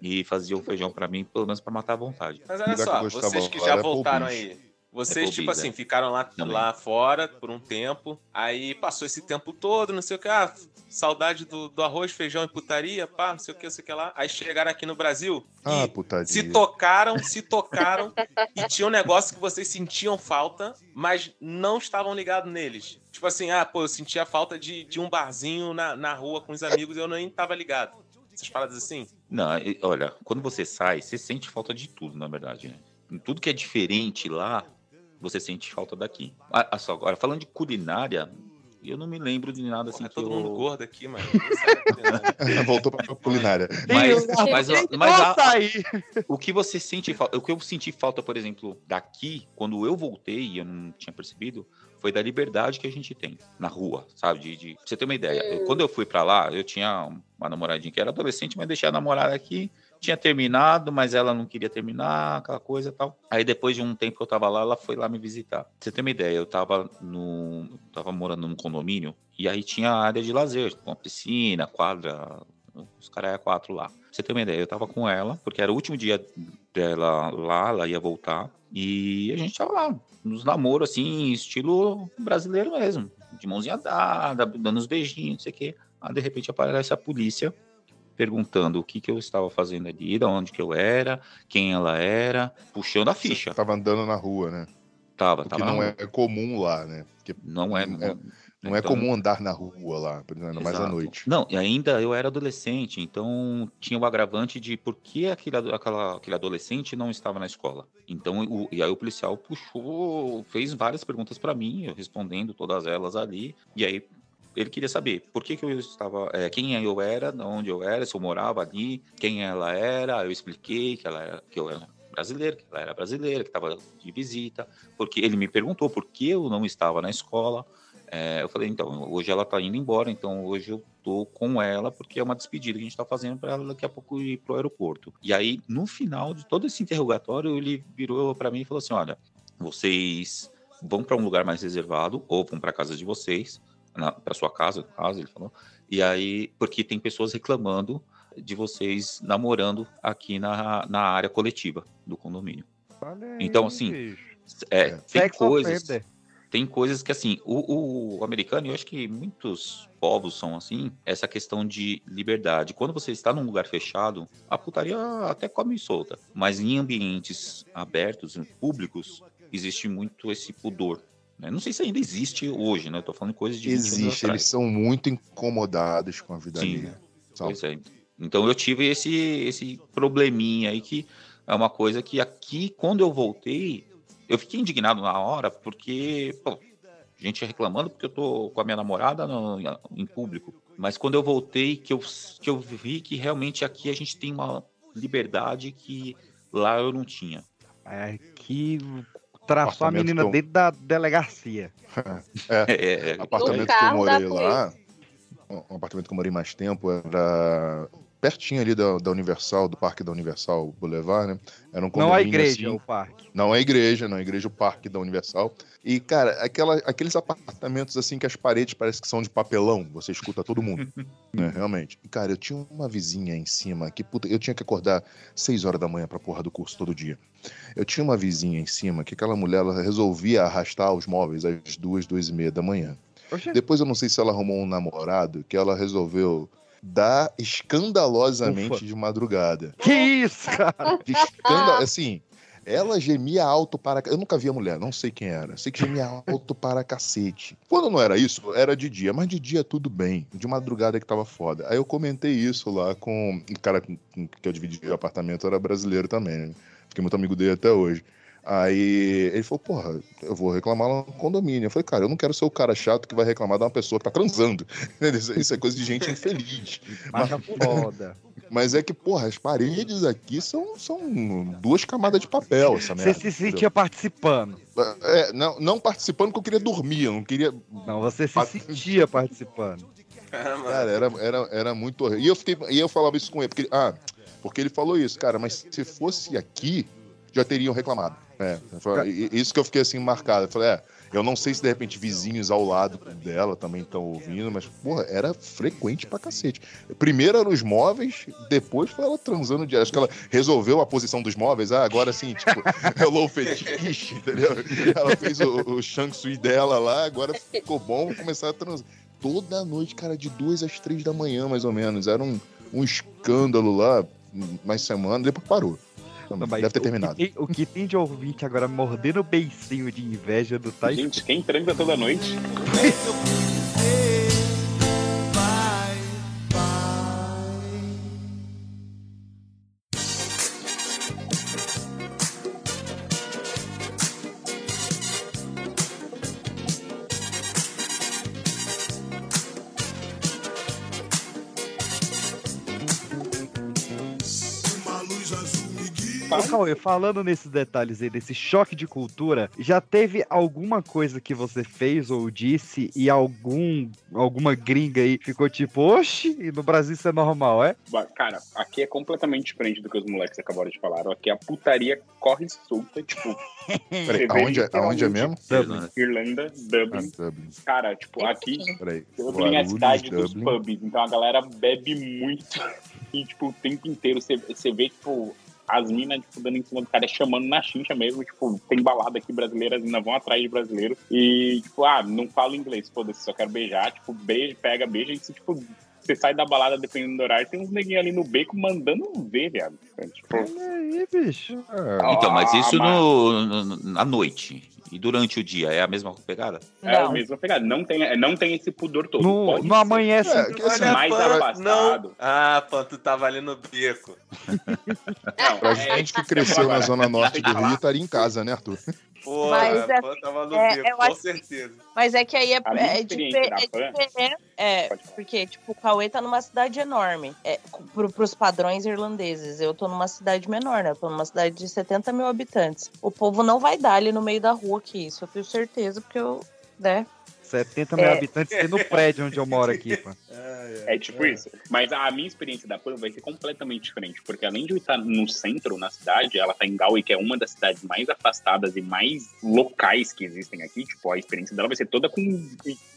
e fazia o feijão pra mim, pelo menos pra matar a vontade. Mas olha só, vocês que já voltaram aí. Vocês, tipo Applebee's, assim, é. ficaram lá, Também. lá fora por um tempo. Aí passou esse tempo todo, não sei o que. Ah, saudade do, do arroz, feijão e putaria, pá, não sei o que, não sei o que lá. Aí chegaram aqui no Brasil Ah, putaria. se tocaram, se tocaram e tinha um negócio que vocês sentiam falta, mas não estavam ligados neles. Tipo assim, ah, pô, eu sentia falta de, de um barzinho na, na rua com os amigos e eu nem tava ligado. Essas paradas assim? Não, olha, quando você sai, você sente falta de tudo, na verdade. Né? Tudo que é diferente lá, você sente falta daqui. Ah, ah, só, agora, falando de culinária, eu não me lembro de nada assim é que todo eu... mundo gordo aqui, mano. Voltou pra culinária. Mas, mas, mas que a- sair. o que você sente falta, o que eu senti falta, por exemplo, daqui, quando eu voltei e eu não tinha percebido, foi da liberdade que a gente tem na rua, sabe? De, de- pra você ter uma ideia. eu- quando eu fui pra lá, eu tinha uma namoradinha que era adolescente, mas deixei a namorada aqui, tinha terminado, mas ela não queria terminar, aquela coisa e tal. Aí depois de um tempo que eu tava lá, ela foi lá me visitar. Pra você ter uma ideia, eu tava no tava morando num condomínio e aí tinha área de lazer, com piscina, quadra, os caras é quatro lá. Pra você ter uma ideia, eu tava com ela, porque era o último dia dela lá, ela ia voltar, e a gente tava lá, nos namoros, assim, estilo brasileiro mesmo, de mãozinha dada, dando uns beijinhos, não sei o quê. Aí, de repente, aparece a polícia perguntando o que que eu estava fazendo ali, de onde que eu era, quem ela era, puxando a ficha. Tava andando na rua, né? Tava, que tava. não é comum lá, né? Porque Não é. É, não é então- comum andar na rua lá, ainda mais à noite. Não, e ainda eu era adolescente, então tinha o agravante de por que aquele, aquela, aquele adolescente não estava na escola. Então, o, e aí o policial puxou, fez várias perguntas para mim, eu respondendo todas elas ali, e aí ele queria saber por que, que eu estava, é, quem eu era, de onde eu era, se eu morava ali, quem ela era, eu expliquei que ela era, que eu era brasileiro, que ela era brasileira, que estava de visita, porque ele me perguntou por que eu não estava na escola. É, eu falei, então, hoje ela tá indo embora, então hoje eu tô com ela, porque é uma despedida que a gente tá fazendo para ela daqui a pouco ir pro aeroporto. E aí, no final de todo esse interrogatório, ele virou para mim e falou assim: olha, vocês vão para um lugar mais reservado, ou vão para casa de vocês, para sua casa, no caso, ele falou. E aí, porque tem pessoas reclamando de vocês namorando aqui na, na área coletiva do condomínio. Então, assim, bicho. É, tem Sex coisas. Tem coisas que, assim, o, o americano, e eu acho que muitos povos são assim, essa questão de liberdade. Quando você está num lugar fechado, a putaria até come solta. Mas em ambientes abertos, em públicos, existe muito esse pudor. Né? Não sei se ainda existe hoje, né? Eu tô falando coisas de 20 anos Existe, eles são muito incomodados com a vida Sim, alheia. São. Pois é. Então eu tive esse, esse probleminha aí que é uma coisa que aqui, quando eu voltei, eu fiquei indignado na hora, porque, pô, gente reclamando porque eu tô com a minha namorada no- em público. Mas quando eu voltei, que eu, que eu vi que realmente aqui a gente tem uma liberdade que lá eu não tinha. Que traçou a menina eu- dentro da delegacia. É, É, é, o apartamento que eu morei lá, um apartamento que eu morei mais tempo, era pertinho ali da, da Universal, do Parque da Universal Boulevard, né? Era um Não a igreja, assim, o parque. Não a igreja, não a igreja, o parque da Universal. E, cara, aquela, aqueles apartamentos assim que as paredes parecem que são de papelão, você escuta todo mundo. né, realmente. E, cara, eu tinha uma vizinha em cima que, puta, eu tinha que acordar 6 horas da manhã pra porra do curso todo dia. Eu tinha uma vizinha em cima que aquela mulher ela resolvia arrastar os móveis às duas, duas e meia da manhã. Depois eu não sei se ela arrumou um namorado que ela resolveu dar escandalosamente Ufa. de madrugada. Que isso, cara? Assim, Ela gemia alto para. Eu nunca vi a mulher, não sei quem era. Sei que gemia alto para cacete. Quando não era isso, era de dia, mas de dia tudo bem. De madrugada que tava foda. Aí eu comentei isso lá com o cara com que eu dividi o apartamento, era brasileiro também, né? Fiquei muito amigo dele até hoje. Aí ele falou, porra, eu vou reclamar lá no condomínio. Eu falei, cara, eu não quero ser o cara chato que vai reclamar de uma pessoa que tá transando. Isso é coisa de gente infeliz. Mas foda. Mas é que, porra, as paredes aqui são, são duas camadas de papel, essa Você merda. se entendeu? sentia participando. É, não, não participando porque eu queria dormir, eu não queria. Não, você se sentia participando. Cara, era, era, era muito horrível. E eu, fiquei, e eu falava isso com ele, porque, ah, porque ele falou isso, cara, mas se fosse aqui, já teriam reclamado. É, falei- e- isso que eu fiquei assim marcado. Eu falei, é, eu não sei se de repente vizinhos ao lado dela também estão ouvindo, mas, porra, era frequente pra cacete. Primeiro eram os móveis, depois foi ela transando de. Acho que ela resolveu a posição dos móveis. Ah, agora sim, tipo, hello fetiche, entendeu? Ela fez o, o Shang Tsui dela lá, agora ficou bom, vou começar a transar. Toda noite, cara, de duas às três da manhã, mais ou menos. Era um, um escândalo lá, mais semana, depois parou. Não, mas Deve ter o que terminado. tem- O que tem de ouvinte agora mordendo o beicinho de inveja do Tais. Gente, quem transa toda noite? falando nesses detalhes aí, desse choque de cultura, já teve alguma coisa que você fez ou disse e algum alguma gringa aí ficou tipo, oxe, e no Brasil isso é normal, é? Cara, aqui é completamente diferente do que os moleques acabaram de falar. Aqui a putaria corre solta, tipo. Peraí, aonde, é- aonde é mesmo? Dublin. Irlanda, Dublin. Ah, Dublin. Cara, tipo, aqui Peraí. Dublin é a cidade dos Dublin. pubs, então a galera bebe muito. E, tipo, o tempo inteiro você vê, tipo, as minas, tipo, dando em cima do cara, chamando na chincha mesmo. Tipo, tem balada aqui brasileira, as minas vão atrás de brasileiro. E, tipo, ah, não falo inglês, foda-se, só quero beijar. Tipo, beijo, pega, beija. E, tipo, você sai da balada dependendo do horário, tem uns neguinhos ali no beco mandando ver, viado. Tipo, Olha aí, bicho. Então, mas Ah, isso mas- no, no- à noite. E durante o dia é a mesma pegada? é a Não. mesma pegada. Não tem, não tem esse pudor todo. No, Pode no ser. amanhece. É, que assim, mais Pan, afastado. Não. Ah, Pan, tu tava ali no beco. Não, Pra é, gente que cresceu na zona norte do. Rio, estaria em casa, né, Arthur? Porra, Mas, Pan tava no é, beco, eu com acho- certeza. Mas é que aí é, A é, é diferente. É, porque, tipo, o Cauê tá numa cidade enorme. É, pro, pros padrões irlandeses. Eu tô numa cidade menor, né? Eu tô numa cidade de 70 mil habitantes. O povo não vai dar ali no meio da rua aqui. Isso eu tenho certeza, porque eu. Né? 70 mil É. habitantes tem no prédio onde eu moro aqui, pô. É tipo isso. Mas a minha experiência da PAN vai ser completamente diferente, porque além de eu estar no centro, na cidade, ela tá em Galway, que é uma das cidades mais afastadas e mais locais que existem aqui. Tipo, a experiência dela vai ser toda com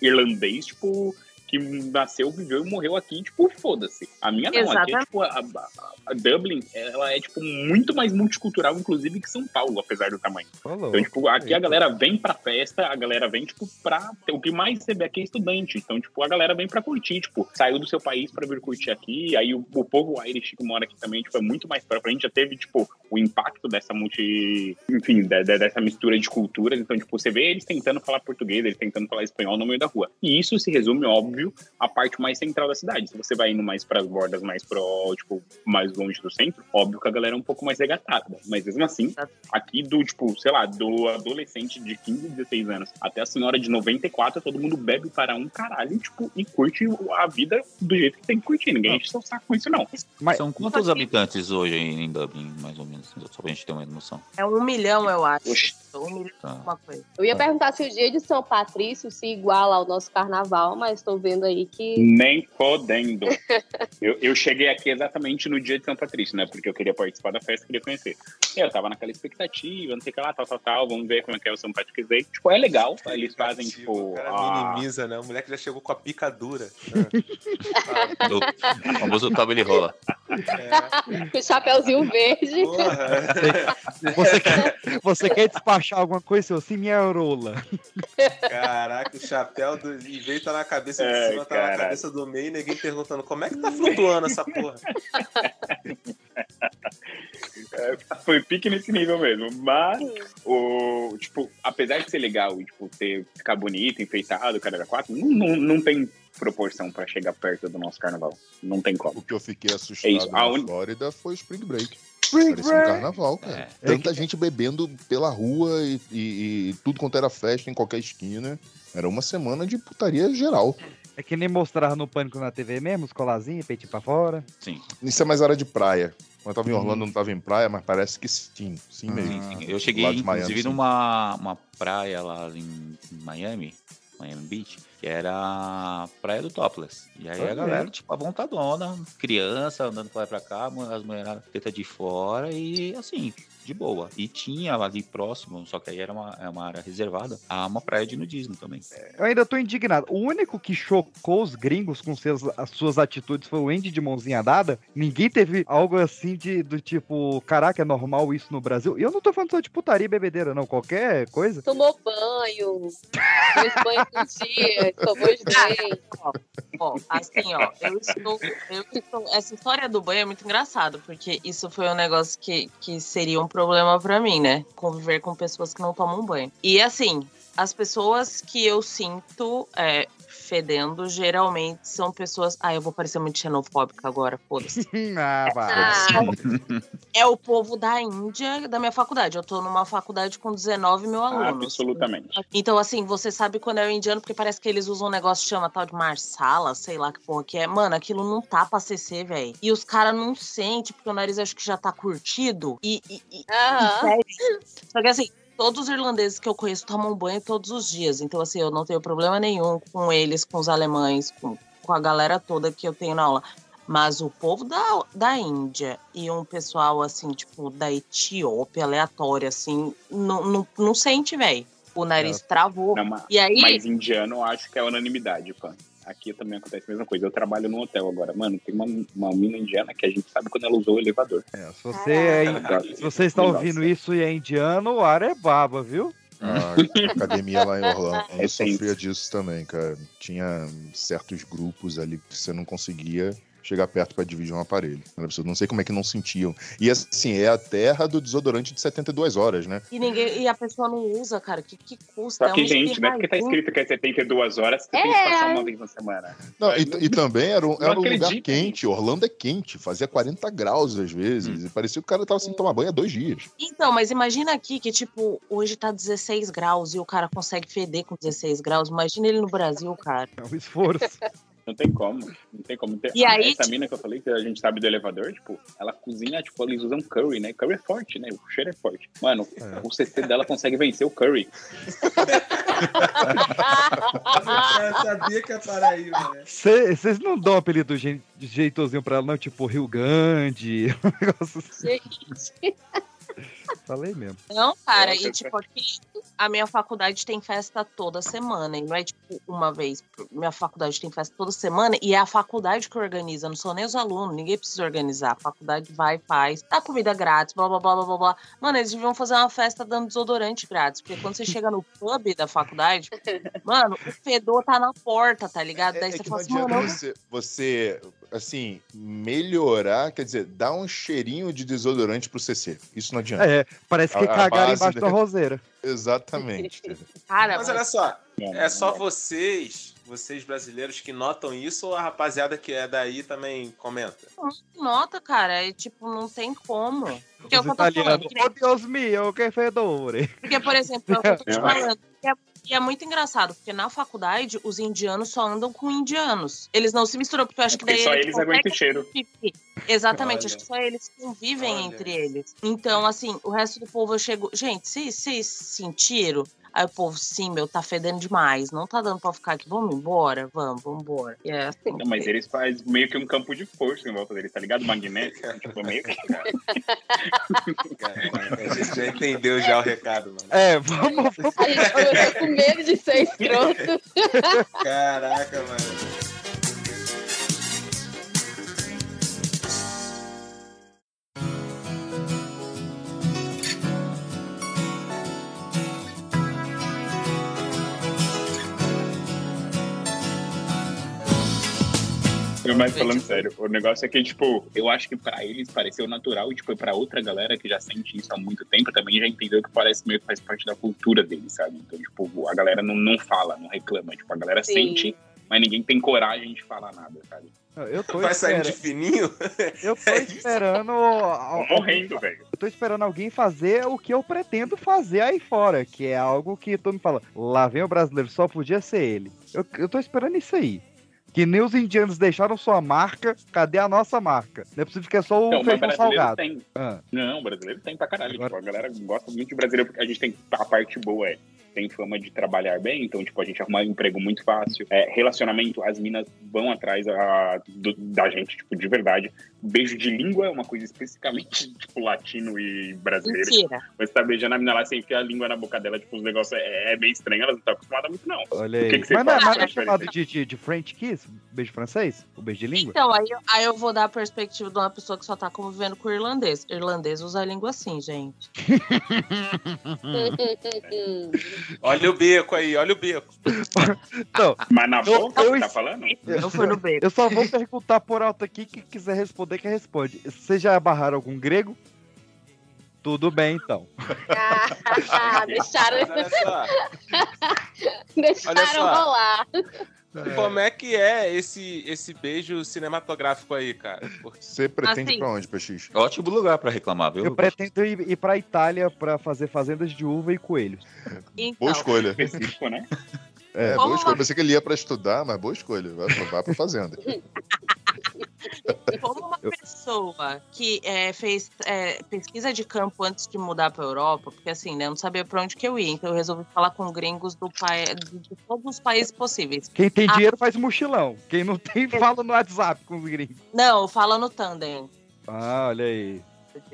irlandês, tipo, que nasceu, viveu e morreu aqui, tipo, foda-se. A minha não, aqui é Exatamente. tipo, a, a- a Dublin, ela é, tipo, muito mais multicultural, inclusive, que São Paulo, apesar do tamanho. Falou. Então, tipo, aqui a galera vem pra festa, a galera vem, tipo, pra. O que mais você vê aqui é estudante. Então, tipo, a galera vem pra curtir, tipo, saiu do seu país pra vir curtir aqui. Aí o, o povo Irish que mora aqui também, tipo, é muito mais pra frente. Já teve, tipo, o impacto dessa multi. Enfim, de- de- dessa mistura de culturas. Então, tipo, você vê eles tentando falar português, eles tentando falar espanhol no meio da rua. E isso se resume, óbvio, à parte mais central da cidade. Se você vai indo mais pras bordas, mais pro, tipo, mais longe do centro, óbvio que a galera é um pouco mais regatada. Mas mesmo assim, aqui do, tipo, sei lá, do adolescente de 15, 16 anos até a senhora de 94, todo mundo bebe para um caralho, tipo, e curte a vida do jeito que tem que curtir. Ninguém enche seu saco com isso, não. Mas- São quantos habitantes hoje em Dublin, mais ou menos? Só pra gente ter uma noção. É um milhão, eu acho. Oxi. Um milhão, Tá. uma coisa. Eu ia perguntar se o dia de São Patrício se iguala ao nosso carnaval, mas tô vendo aí que. Nem podendo. eu, eu cheguei aqui exatamente no dia de São Patrício, né? Porque eu queria participar da festa, queria conhecer. Eu tava naquela expectativa, não sei o que lá, tal, tal, tal. Vamos ver como é que é o São Patrick's Day. Tipo, é legal. Eles fazem, tipo. O cara a- minimiza, né? O moleque já chegou com a pica dura. O famoso cabo ele rola. Com o chapéuzinho verde. Você quer, você quer despachar alguma coisa, seu sim, minha rola. Caraca, o chapéu do... estar na cabeça de Ai, cima, tá na cabeça do meio e ninguém perguntando como é que tá flutuando essa porra. É, foi pique nesse nível mesmo. Mas, o, tipo, apesar de ser legal e tipo, ter, ficar bonito, enfeitado, cara, quatro, não, não, não tem proporção pra chegar perto do nosso carnaval. Não tem como. O que eu fiquei assustado É isso, a na un- Flórida foi o Spring Break. Spring Parecia um carnaval, cara. É. Tanta gente bebendo pela rua e, e- e tudo quanto era festa em qualquer esquina. Era uma semana de putaria geral. É que nem mostrar no Pânico na TV mesmo, os colarzinhos, peitinho pra fora. Sim. Isso é mais área de praia. Quando eu tava em Orlando, não tava em praia, mas parece que sim. Sim Ah. mesmo. Sim, sim. Eu cheguei, Miami, inclusive, sim. numa uma praia lá em Miami, Miami Beach, que era a praia do Topless. E aí a galera, tipo, a vontadona, criança andando pra lá e pra cá, as mulheradas teta de fora e assim, de boa. E tinha ali próximo, só que aí era uma, é uma área reservada, a uma praia de nudismo também. Eu ainda tô indignado. O único que chocou os gringos com seus, as suas atitudes foi o Andy de mãozinha dada. Ninguém teve algo assim de do tipo, caraca, é normal isso no Brasil. E eu não tô falando só de putaria e bebedeira, não. Qualquer coisa. Tomou banho. Fez banho todos os dias. Tomou os dentes. Ó, ó, assim, ó, eu estou, eu estou. Essa história do banho é muito engraçado, porque isso foi um negócio que, que seria um problema pra mim, né? Conviver com pessoas que não tomam banho. E assim, as pessoas que eu sinto é, fedendo geralmente são pessoas. Ah, eu vou parecer muito xenofóbica agora, foda-se. ah, vai. Ah, É o povo da Índia da minha faculdade. Eu tô numa faculdade com 19 mil alunos. Absolutamente. Então, assim, você sabe quando é o indiano, porque parece que eles usam um negócio que chama tal de marsala, sei lá que porra que é. Mano, aquilo não tá pra CC, velho. E os caras não sentem, porque o nariz acho que já tá curtido. E, e, e- Aham. Só que assim, todos os irlandeses que eu conheço tomam banho todos os dias. Então, assim, eu não tenho problema nenhum com eles, com os alemães, com, com a galera toda que eu tenho na aula. Mas o povo da, da Índia e um pessoal, assim, tipo, da Etiópia, aleatório, assim, não, não, não sente, velho. O nariz travou. Não, mas, E aí, mas indiano eu acho que é unanimidade, fã. Aqui também acontece a mesma coisa. Eu trabalho num hotel agora. Mano, tem uma, uma mina indiana que a gente sabe quando ela usou o elevador. É, se você, é, se você está ouvindo isso e é indiano, o ar é baba, viu? A academia lá em Orlando É eu sofria disso também, cara. Tinha certos grupos ali que você não conseguia chegar perto pra dividir um aparelho. Absurdo. Não sei como é que não sentiam. E assim, é a terra do desodorante de 72 horas, né? e ninguém e a pessoa não usa, cara. Que, que custa? Só que, um gente, não é porque tá escrito que é 72 horas que você tem que passar uma vez na semana. Não, e, e também era um, era um lugar quente. Orlando é quente, fazia 40 graus às vezes. E parecia que o cara tava sem tomar banho há dois dias. Então, mas imagina aqui que, tipo, hoje tá 16 graus e o cara consegue feder com 16 graus. Imagina ele no Brasil, cara. É um esforço. Não tem como. Não tem como. Tem- E aí, Essa mina que eu falei, que a gente sabe do elevador, tipo, ela cozinha, tipo, eles usam curry, né? Curry é forte, né? O cheiro é forte. Mano, o CC dela consegue vencer o curry. Eu sabia que ia parar aí, né? Vocês não dão apelido je- jeitosinho pra ela, não? Tipo Rio Grande, um negócio assim. Gente. Falei mesmo. Não, cara, e tipo, aqui a minha faculdade tem festa toda semana, e não é tipo uma vez. Minha faculdade tem festa toda semana e é a faculdade que organiza, não são nem os alunos, ninguém precisa organizar. A faculdade vai, faz, dá comida grátis, blá blá blá blá blá blá. Mano, eles deviam fazer uma festa dando desodorante grátis, porque quando você chega no pub da faculdade, mano, o fedor tá na porta, tá ligado? Daí É, é você fala não assim, adianta mano, você, você, assim, melhorar, quer dizer, dar um cheirinho de desodorante pro CC. Isso não adianta. É, parece que A- cagaram embaixo da roseira. Exatamente. cara, Mas olha só, é só não. vocês, vocês brasileiros que notam isso ou a rapaziada que é daí também comenta? nota, cara, é tipo, não tem como. Porque é Os eu tô falando. italianos, nem- oh Deus meu, que fedore. Porque, por exemplo, é eu tô te falando. É, e é muito engraçado, porque na faculdade os indianos só andam com indianos. Eles não se misturam, porque eu acho É que porque daí. só eles eles aguentam o cheiro. conviver. Exatamente, Olha. acho que só eles convivem Olha. entre eles. Então, assim, o resto do povo eu chego. Gente, vocês vocês sentiram? Aí o povo, sim, meu, tá fedendo demais. Não tá dando pra ficar aqui. Vamos embora? Vamos, vamos embora. E é assim. Não, mas eles fazem meio que um campo de força em volta deles, tá ligado? Magnético. tipo, meio que. A gente já entendeu já o recado, mano. É, vamos, vamos. A gente começou com medo de ser escroto. Caraca, mano. O negócio é que, tipo, eu acho que pra eles pareceu natural e, tipo, pra outra galera que já sente isso há muito tempo também já entendeu que parece meio que faz parte da cultura deles, sabe? Então, tipo, a galera não, não fala, não reclama. Tipo, a galera Sim. sente, mas ninguém tem coragem de falar nada, sabe? Eu tô, Vai sair de fininho? eu tô esperando. Tô morrendo, velho. Eu tô esperando alguém fazer o que eu pretendo fazer aí fora, que é algo que todo mundo fala, lá vem o brasileiro, só podia ser ele. Eu, eu tô esperando isso aí. Que nem os indianos deixaram sua marca, cadê a nossa marca? Não é possível que é só o Então, feijão brasileiro salgado. tem. Ah, Não, o brasileiro tem pra caralho. Tipo, a galera gosta muito de brasileiro porque a gente tem a parte boa é tem fama de trabalhar bem, então tipo a gente arruma emprego muito fácil. É, relacionamento, as minas vão atrás a- do- da gente, tipo de verdade. Beijo de língua é uma coisa especificamente tipo latino e brasileiro. Mentira. Você tá beijando a mina lá sem enfiar a língua na boca dela, tipo os negócios é, é meio estranho, elas não estão acostumadas muito não. olha O aí. que que você mas não, é- faz? mas é chamado de, de, de French kiss? Beijo francês? O beijo de língua? Então, aí, eu- aí eu vou dar a perspectiva de uma pessoa que só tá convivendo com o irlandês. Irlandês usa a língua assim, gente. Olha o beco aí, olha o beco. Então, Mas na Eu- boca, eu você tá falando? Eu fui no beco. eu só vou perguntar por alto aqui, quem quiser responder, que responde. Vocês já barraram algum grego? Tudo bem, então. Ah, deixaram, Mas olha só, deixaram só. rolar. como é que é esse, esse beijo cinematográfico aí, cara? Porque Você pretende Assim. pra onde, PX? Ótimo lugar pra reclamar, viu? Eu pretendo ir, ir pra Itália pra fazer fazendas de uva e coelhos. Então, Boa escolha. Específico, né? É, Como boa escolha. uma- Pensei que ele ia pra estudar, mas boa escolha. Vai, pra- vai pra fazenda. como uma pessoa que é, fez é, pesquisa de campo antes de mudar pra Europa, porque assim, né, eu não sabia pra onde que eu ia, então eu resolvi falar com gringos do pai, de, de todos os países possíveis. Quem tem Ah. dinheiro faz mochilão. Quem não tem, fala no WhatsApp com os gringos. Não, fala no Tandem. Ah, olha aí.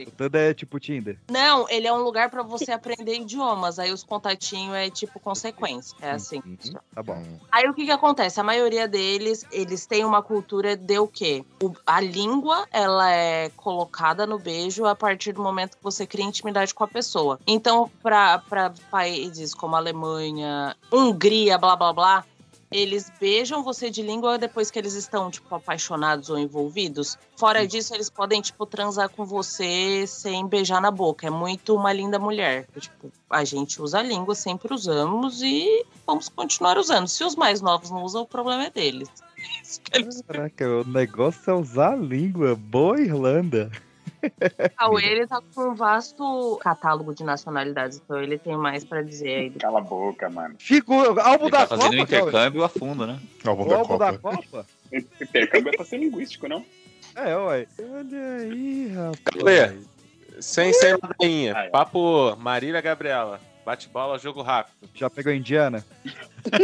O Tanda é tipo Tinder. Não, ele é um lugar pra você aprender idiomas. Aí os contatinhos é tipo consequência. É assim. Uhum, Tá bom. Aí o que que acontece? A maioria deles, eles têm uma cultura de o quê? O- a língua, ela é colocada no beijo a partir do momento que você cria intimidade com a pessoa. Então, para países como Alemanha, Hungria, blá blá blá, eles beijam você de língua depois que eles estão, tipo, apaixonados ou envolvidos. Fora disso, eles podem, tipo, transar com você sem beijar na boca. É muito uma linda mulher. Tipo, a gente usa a língua, sempre usamos e vamos continuar usando. Se os mais novos não usam, o problema é deles. Caraca, o negócio é usar a língua. Boa Irlanda. O Cauê, ele tá com um vasto catálogo de nacionalidades, então ele tem mais pra dizer aí. Cala a boca, mano. Figura, álbum Ele da tá fazendo Copa, um intercâmbio a fundo, né? Álbum O da álbum da Copa. Copa? Intercâmbio é pra ser linguístico, não? É, ué. Olha aí, Lê. rapaz. sem, sem ladainha. Papo Marília Gabriela. Bate-bola, jogo rápido. Já pegou a Indiana?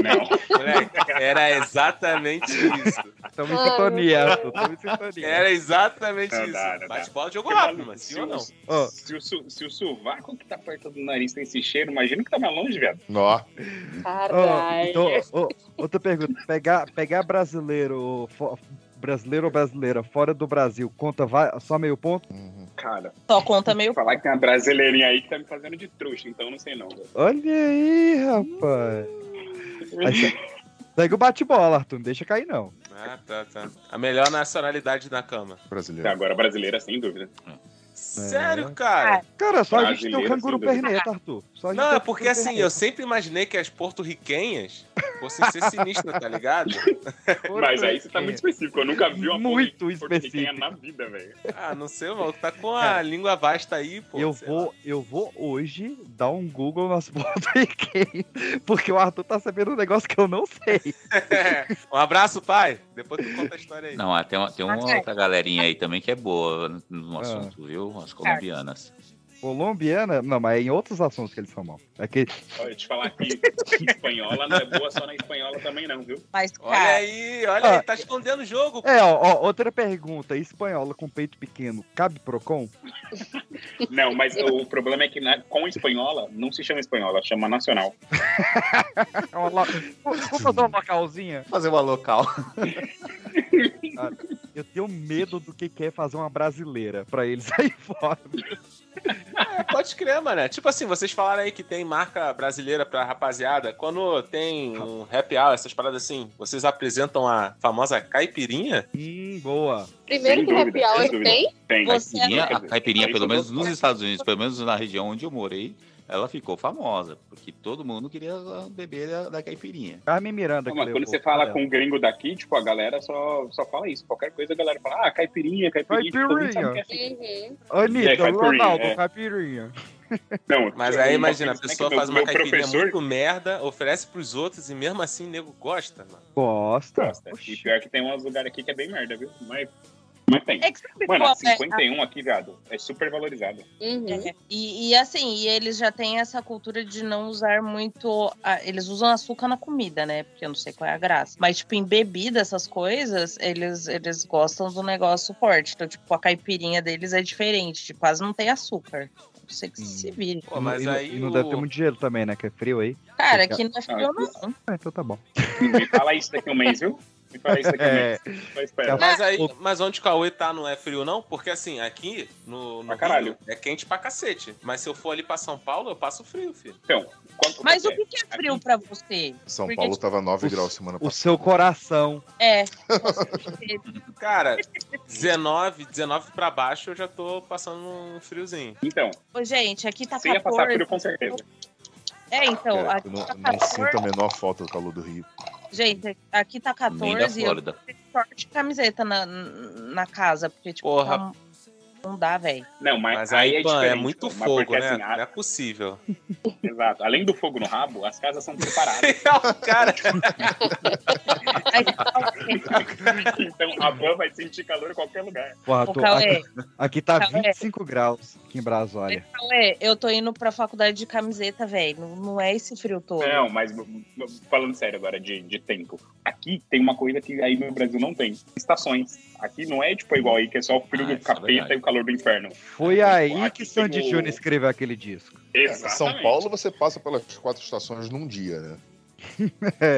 Não. Moleque, era exatamente isso. Estamos em sintonia, Arthur. Estamos em sintonia. Era exatamente Não isso. não. Bate-bola, jogo Porque, rápido, mano, mas sim se ou o- não? Ó. Se o, su- se o sovaco que tá perto do nariz tem esse cheiro, imagina que tá mais longe, viado. Ó, Caralho. então, ó, outra pergunta. Pegar, pegar brasileiro, brasileiro ou brasileira fora do Brasil, conta vai, só meio ponto? Cara, Só conta meio. falar que tem uma brasileirinha aí que tá me fazendo de trouxa, então não sei não, velho. Olha aí, rapaz. Aí Segue o bate-bola, Arthur. Não deixa cair, não. Ah, tá, tá. A melhor nacionalidade na cama. brasileiro. Agora brasileira, sem dúvida. Sério, cara? Cara, só a gente tem o Brasileiro, canguru perneta, Arthur. Só a gente Não, é porque assim, perneta. eu sempre imaginei que as porto-riquenhas fossem ser sinistras, tá ligado? Mas aí você tá muito específico. Eu nunca vi uma Muito específico. na vida, velho. Ah, não sei, mano. Tá com a língua vasta aí, pô. Eu vou, eu vou hoje dar um Google nas porto-riquenhas, porque o Arthur tá sabendo um negócio que eu não sei. um abraço, pai. Depois tu conta a história aí. Não, ah, tem uma, tem uma outra galerinha aí também que é boa no Ah. assunto, viu? As colombianas. Colombiana, não, mas é em outros assuntos que eles são mal. É que Olha, te falar que espanhola não é boa só na espanhola também, não, viu? Mas, Olha cara, aí, olha Ah. aí, tá escondendo o jogo. É, ó, ó, outra pergunta. Espanhola com peito pequeno, cabe Procon? Não, mas o problema é que na- com espanhola não se chama espanhola, chama nacional. É Vamos fazer uma localzinha? Fazer uma local. Eu tenho medo do que que é fazer uma brasileira pra eles aí fora. Pode crer, mano. Tipo assim, vocês falaram aí que tem marca brasileira pra rapaziada. Quando tem um happy hour, essas paradas assim, vocês apresentam a famosa caipirinha? Hum, boa. Primeiro Sem que dúvida, happy hour tem. Tem. Você- Caipirinha, Quer a caipirinha, pelo menos nos Estados Unidos, pelo menos na região onde eu morei, ela ficou famosa, porque todo mundo queria beber da, da caipirinha. Carmen Miranda. Não, mas quando você fala com um gringo daqui, tipo, a galera só, só fala isso. Qualquer coisa a galera fala, ah, caipirinha, caipirinha. tipo, sabe que é assim. Uhum. Anitta, É, caipirinha, Ronaldo, é. caipirinha. Não, Mas eu- aí eu- imagina, a é que pessoa faz uma caipirinha professor muito merda, oferece pros outros e mesmo assim o nego gosta, mano. Gosta. gosta. E pior que tem uns lugares aqui que é bem merda, viu? Mas, mas tem. É que Mano, qual a é? 51 aqui, viado, é super valorizado. Uhum. É, E, e assim, e eles já têm essa cultura de não usar muito. a- eles usam açúcar na comida, né? Porque eu não sei qual é a graça. Mas, tipo, em bebida, essas coisas, eles, eles gostam do negócio forte. Então, tipo, a caipirinha deles é diferente. Tipo, quase não tem açúcar. Não sei que se vire. Pô, mas e, não- aí e não o- deve ter muito dinheiro também, né? Que é frio aí. Cara, Fica- aqui não é frio, não. Ah, então tá bom. Me fala isso daqui um mês, viu? Me É. espera. Mas aí, mas onde o Cauê tá não é frio, não? Porque assim, aqui no, no. Rio é quente pra cacete. Mas se eu for ali pra São Paulo, eu passo frio, filho. Então, Mas o é? que, que é frio pra você? São Porque, Paulo tava 9 o- graus semana O passada. seu coração. É. Cara, 19, 19 pra baixo eu já tô passando um friozinho. Então, Ô, gente, aqui tá você ia passar 14. frio com certeza. É, então, Cara, aqui eu não, tá não sinto 14. a menor falta do calor do Rio. Gente, aqui tá Nem da 14 e eu short de camiseta na, na casa, porque, tipo, Porra. tá- não dá, velho. Não, mas, Mas aí, é pô, é diferente, muito. Mas fogo, porque, né? assim, a- Não é possível. Exato. Além do fogo no rabo, as casas são preparadas. Cara, Aí, então a van vai sentir calor em qualquer lugar. Porra, tô- Cauê, aqui, aqui tá Cauê. 25 graus aqui em Brasília. Eu tô indo pra faculdade de camiseta, velho. Não, não é esse frio todo. Não, mas falando sério agora de, de tempo. Aqui tem uma coisa que aí no Brasil não tem. Estações. Aqui não é tipo igual aí, que é só o frio Ah, do é capeta verdade. e o calor do inferno. Foi aí Aqui que Sandy tem o- Júnior escreveu aquele disco. Exatamente. São Paulo você passa pelas quatro estações num dia, né?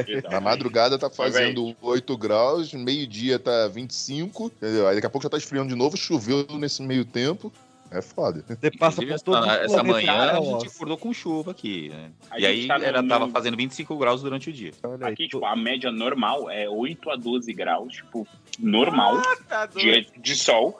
Exatamente. Na madrugada tá Mas, fazendo 8 graus, meio-dia tá 25, entendeu? Aí daqui a pouco já tá esfriando de novo, choveu nesse meio tempo. É foda. Você passa por todo essa, o essa manhã a gente acordou com chuva aqui, né? E aí tá era, no- tava fazendo 25 graus durante o dia. Olha aí, Aqui, tu- tipo, a média normal é 8 a 12 graus, tipo, normal, tá doido. de, de sol.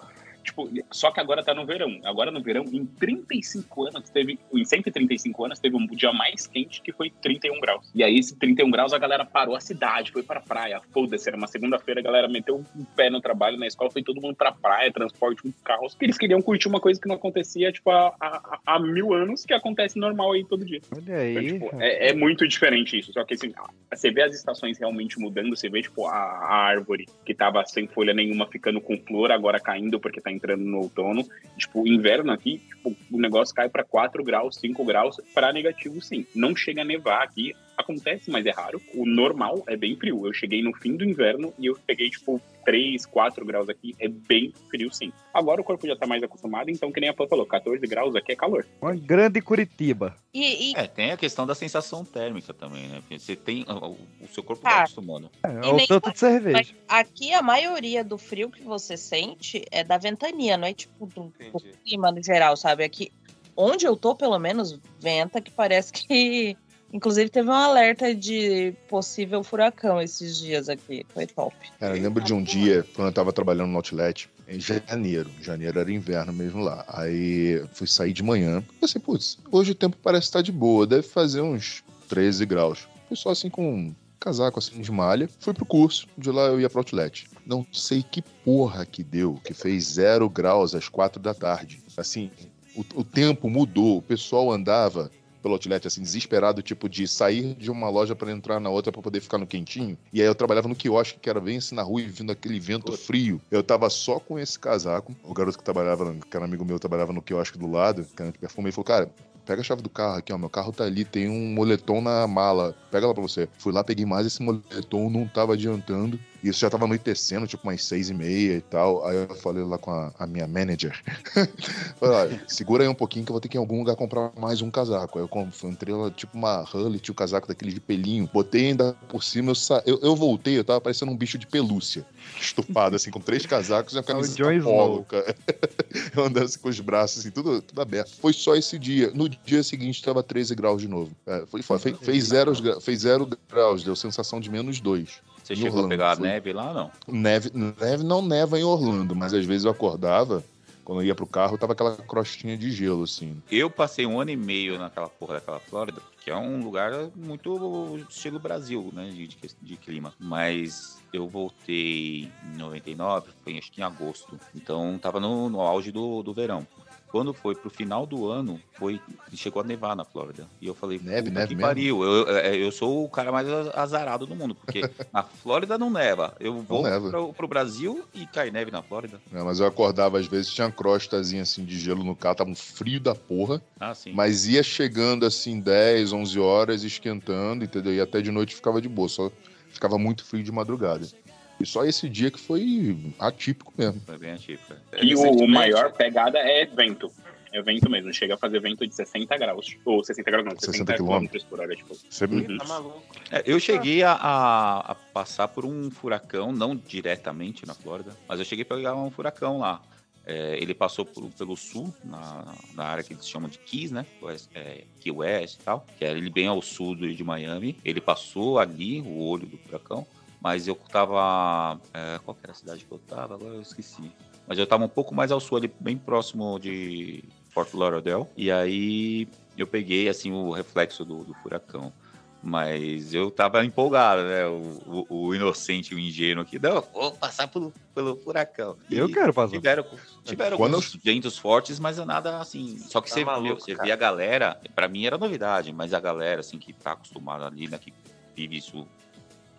Tipo, só que agora tá no verão. Agora no verão, em 35 anos, teve. Em 135 anos, teve um dia mais quente que foi 31 graus. E aí, esse 31 graus, a galera parou a cidade, foi pra praia. Foda-se, era uma segunda-feira, a galera meteu o pé no trabalho, na escola, foi todo mundo pra praia, transporte, um carro. Eles queriam curtir uma coisa que não acontecia, tipo, há, há, há mil anos, que acontece normal aí todo dia. Olha Então, aí. tipo, rapaz. é, é muito diferente isso. Só que assim, você vê as estações realmente mudando, você vê, tipo, a, a árvore que tava sem folha nenhuma ficando com flor, agora caindo porque tá entrando no outono. Tipo, inverno aqui, tipo, o negócio cai pra 4 graus, 5 graus, pra negativo sim. Não chega a nevar aqui, acontece, mas é raro. O normal é bem frio. Eu cheguei no fim do inverno e eu peguei, tipo, 3, 4 graus aqui, é bem frio sim. Agora o corpo já tá mais acostumado, então, que nem a Pan falou, 14 graus aqui é calor. Uma grande Curitiba. E, e É, tem a questão da sensação térmica também, né? Porque você tem. O, o seu corpo Ah. tá acostumando. É, é o nem tanto de cerveja. mas aqui a maioria do frio que você sente é da ventania, não é tipo do, do clima no geral, sabe? Aqui, onde eu tô, pelo menos, venta que parece que. Inclusive, teve um alerta de possível furacão esses dias aqui. Foi top. Cara, eu lembro de um dia, quando eu tava trabalhando no Outlet, em janeiro. Janeiro era inverno mesmo lá. Aí fui sair de manhã. Pensei, putz, hoje o tempo parece estar de boa, deve fazer uns 13 graus. Fui só assim com um casaco assim de malha. Fui pro curso, de lá eu ia pro Outlet. Não sei que porra que deu, que fez zero graus às quatro da tarde. Assim, o, o tempo mudou, o pessoal andava pelo outlet, assim, desesperado, tipo, de sair de uma loja para entrar na outra para poder ficar no quentinho. E aí eu trabalhava no quiosque, que era bem assim na rua, e vindo aquele vento frio. Eu tava só com esse casaco. O garoto que trabalhava, que era amigo meu, trabalhava no quiosque do lado, que era de perfume, ele falou, cara, pega a chave do carro aqui, ó, meu carro tá ali, tem um moletom na mala, pega lá pra você. Fui lá, peguei mais esse moletom, não tava adiantando. Isso já tava anoitecendo, tipo umas seis e meia e tal. Aí eu falei lá com a, a minha manager. falei, segura aí um pouquinho que eu vou ter que ir em algum lugar comprar mais um casaco. Aí eu entrei lá, tipo uma tinha o casaco daquele de pelinho. Botei ainda por cima, eu, sa... eu, eu voltei, eu tava parecendo um bicho de pelúcia. Estufado, assim, com três casacos e uma camisa Jon de polo, cara. Eu andando assim com os braços, assim, tudo, tudo aberto. Foi só esse dia. No dia seguinte tava 13 graus de novo. É, foi, foi- fe- fez, zero, fez zero graus, deu sensação de menos dois. Você chegou a Orlando, pegar a foi. neve lá, não? Neve, neve não neva em Orlando, mas às vezes eu acordava, quando eu ia pro carro, tava aquela crostinha de gelo, assim. Eu passei um ano e meio naquela porra daquela Flórida, que é um lugar muito estilo Brasil, né, de, de, de clima. Mas eu voltei em 99, foi acho que em agosto. Então tava no, no auge do, do verão. Quando foi pro final do ano, foi chegou a nevar na Flórida. E eu falei, Neve, neve que mesmo? pariu. Eu, eu, eu sou o cara mais azarado do mundo, porque na Flórida não neva. Eu vou neva. pro, pro Brasil e cai neve na Flórida. né? Mas eu acordava, às vezes, tinha uma crostazinha assim de gelo no carro, tava um frio da porra. Ah, sim. Mas ia chegando assim 10, 11 horas, esquentando, entendeu? E até de noite ficava de boa, só ficava muito frio de madrugada. E só esse dia que foi atípico mesmo. Foi bem atípico. é. E o, maior pegada é vento. É vento mesmo. Chega a fazer vento de 60 graus. Ou 60 graus não, 60 60 quilômetros. quilômetros por hora. Tipo. Você Uhum. Tá maluco. É, eu cheguei a, a- a passar por um furacão, não diretamente na Flórida, mas eu cheguei a pegar um furacão lá. É, ele passou por- pelo sul, na, na área que eles chamam de Keys, né? West- é, Key West e tal, que é ali bem ao sul do- de Miami. Ele passou ali, o olho do furacão, mas eu tava. é, qual que era a cidade que eu tava? Agora eu esqueci. Mas eu tava um pouco mais ao sul, ali, bem próximo de Fort Lauderdale. E aí eu peguei assim o reflexo do, do furacão. Mas eu tava empolgado, né? O, o- o inocente, o ingênuo aqui. Não, vou passar pelo, pelo furacão. E Eu quero passar. Tiveram, tiveram Quando alguns ventos fortes, mas nada assim. Só que Tá você, maluco, meu, você via a galera, pra mim era novidade, mas a galera, assim, que tá acostumada ali, né? Que vive isso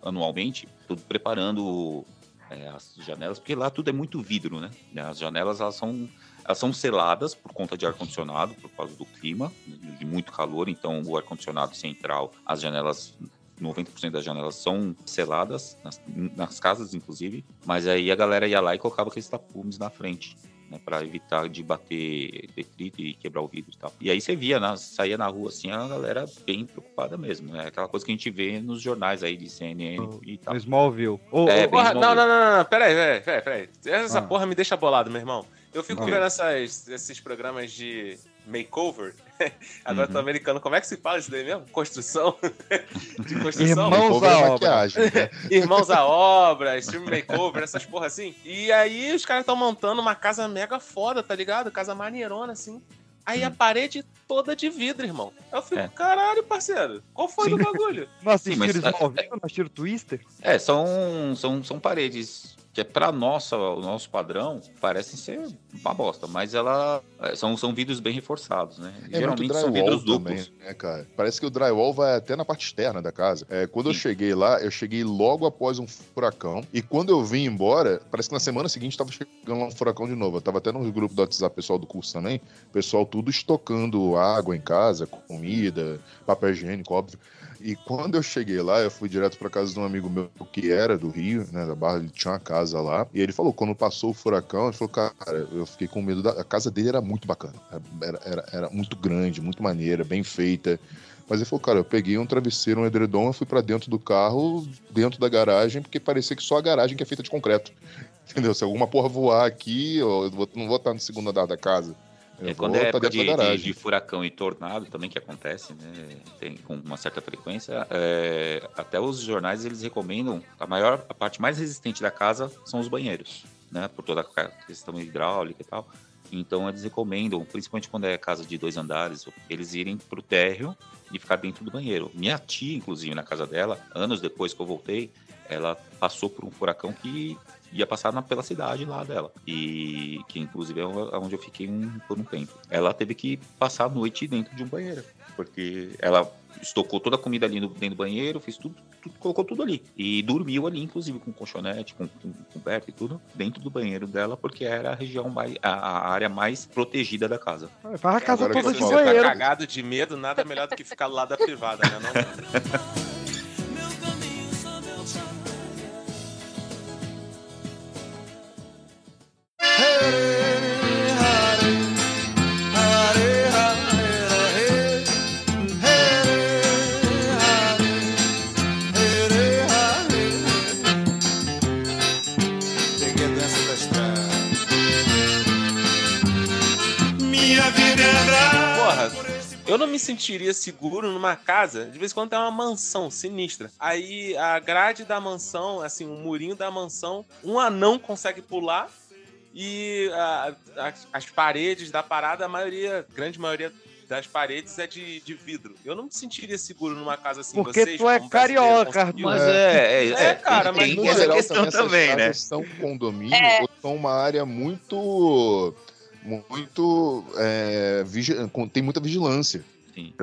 anualmente, tudo preparando é, as janelas, porque lá tudo é muito vidro, né? As janelas, elas são, elas são seladas por conta de ar-condicionado, por causa do clima, de muito calor, então o ar-condicionado central, as janelas 90% das janelas são seladas, nas, nas casas inclusive, mas aí a galera ia lá e colocava aqueles tapumes na frente, né, para evitar de bater detrito e quebrar o vidro e tal. E aí você via, na, saía na rua assim, a galera bem preocupada mesmo, né? Aquela coisa que a gente vê nos jornais aí de CNN e tal. Smallville. Ô, É, Porra, não, não, Smallville. não, não, peraí, peraí, peraí, peraí. Essa Ah. porra me deixa bolado, meu irmão. Eu fico Ah. vendo essas, esses programas de makeover. Agora Uhum. tô americano. Como é que se fala isso daí mesmo? Construção? de construção? Irmão- Mãos Makeover à é obra. maquiagem, né? Irmãos à obra, stream makeover, essas porra assim. E aí os caras estão montando uma casa mega foda, tá ligado? Casa maneirona, assim. Aí a parede toda de vidro, irmão. Eu fico, É. caralho, parceiro, qual foi Sim. do bagulho? Não assistiram mas- Smallville? Não assistiram Twister? É, são, são, são paredes que é para nossa, o nosso padrão, parecem ser uma bosta, mas ela é, são, são vidros bem reforçados, né? É Geralmente são vidros também, duplos. né, cara? Parece que o drywall vai até na parte externa da casa. É, quando eu Sim. cheguei lá, eu cheguei logo após um furacão. E quando eu vim embora, parece que na semana seguinte tava chegando lá um furacão de novo. Eu tava até no grupo do WhatsApp pessoal do curso também. Pessoal tudo estocando água em casa, comida, papel higiênico, óbvio. E quando eu cheguei lá, eu fui direto pra casa de um amigo meu que era do Rio, né, da Barra, ele tinha uma casa lá. E ele falou, quando passou o furacão, ele falou, cara, eu fiquei com medo da... A casa dele era muito bacana. Era, era, era muito grande, muito maneira, bem feita. Mas ele falou, cara, eu peguei um travesseiro, um edredom, eu fui pra dentro do carro, dentro da garagem, porque parecia que só a garagem que é feita de concreto. Entendeu? Se alguma porra voar aqui, eu não vou estar no segundo andar da casa. Eu É, quando é época de, de- de furacão e tornado também que acontece, né? Tem com uma certa frequência. é, até os jornais eles recomendam a maior, a parte mais resistente da casa são os banheiros, né? Por toda a questão hidráulica e tal. Então eles recomendam, principalmente quando é casa de dois andares, eles irem pro térreo e ficar dentro do banheiro. Minha tia, inclusive, na casa dela, anos depois que eu voltei, ela passou por um furacão que ia passar na, pela cidade lá dela. E que inclusive é onde eu fiquei um, por um tempo. Ela teve que passar a noite dentro de um banheiro. Porque ela estocou toda a comida ali no, dentro do banheiro, fez tudo, tudo, colocou tudo ali. E dormiu ali, inclusive, com colchonete, com, com coberta e tudo, dentro do banheiro dela, porque era a região mais. a, a área mais protegida da casa. Faz a casa Agora toda que de você Você tá banheiro. cagado de medo, nada melhor do que ficar lado da privada, né? Não? me sentiria seguro numa casa, de vez em quando tem uma mansão sinistra. Aí a grade da mansão, assim, o murinho da mansão, um anão consegue pular e a- a- as paredes da parada, a maioria, grande maioria das paredes é de, de vidro. Eu não me sentiria seguro numa casa assim. Porque Vocês, tu é carioca? Mas é, é, É, cara, mas tem No essa geral, questão também, né? são condomínio É. ou são uma área muito. Muito. é, tem muita vigilância. Sim.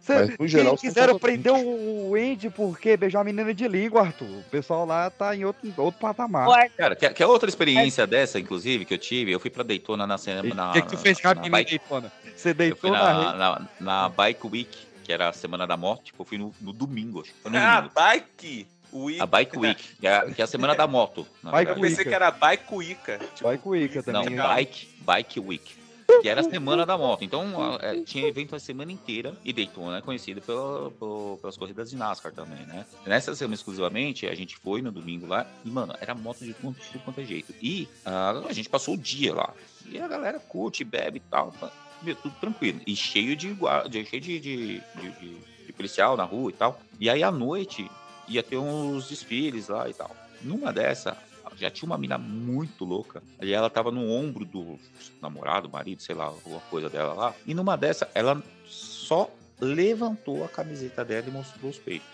Cê, Mas, no geral, quiseram prender o Andy porque beijou a menina de língua, Arthur. O pessoal lá tá em outro, outro patamar. Arthur, Cara, que, que é outra experiência dessa, inclusive, que eu tive, eu fui pra Daytona na semana. O que, que tu fez com a menina bike, Daytona? Você deitou na na, na, na Bike Week, que era a semana da morte, tipo, eu fui no, no domingo, acho. no Ah, domingo. bike week. A Bike Week, que é, a- que é a semana da moto. Bike Eu pensei que era bike Wicca. Tipo, com o Ica Não, também. legal. Bike, Bike Week. Que era a semana da moto. Então, a- é, tinha evento a semana inteira. E Daytona é conhecido pela- pelo- pelas corridas de NASCAR também, né? Nessa semana exclusivamente, a gente foi no domingo lá. E, mano, era moto de tudo, tudo quanto é jeito. E ah, a gente passou o dia lá. E a galera curte, bebe e tal. tá, meu, tudo tranquilo. E cheio de guarda, cheio de, de, de- de- de policial na rua e tal. E aí, à noite, ia ter uns desfiles lá e tal. Numa dessa, já tinha uma mina muito louca. E ela tava no ombro do namorado, marido, sei lá, alguma coisa dela lá. E numa dessa, ela só levantou a camiseta dela e mostrou os peitos.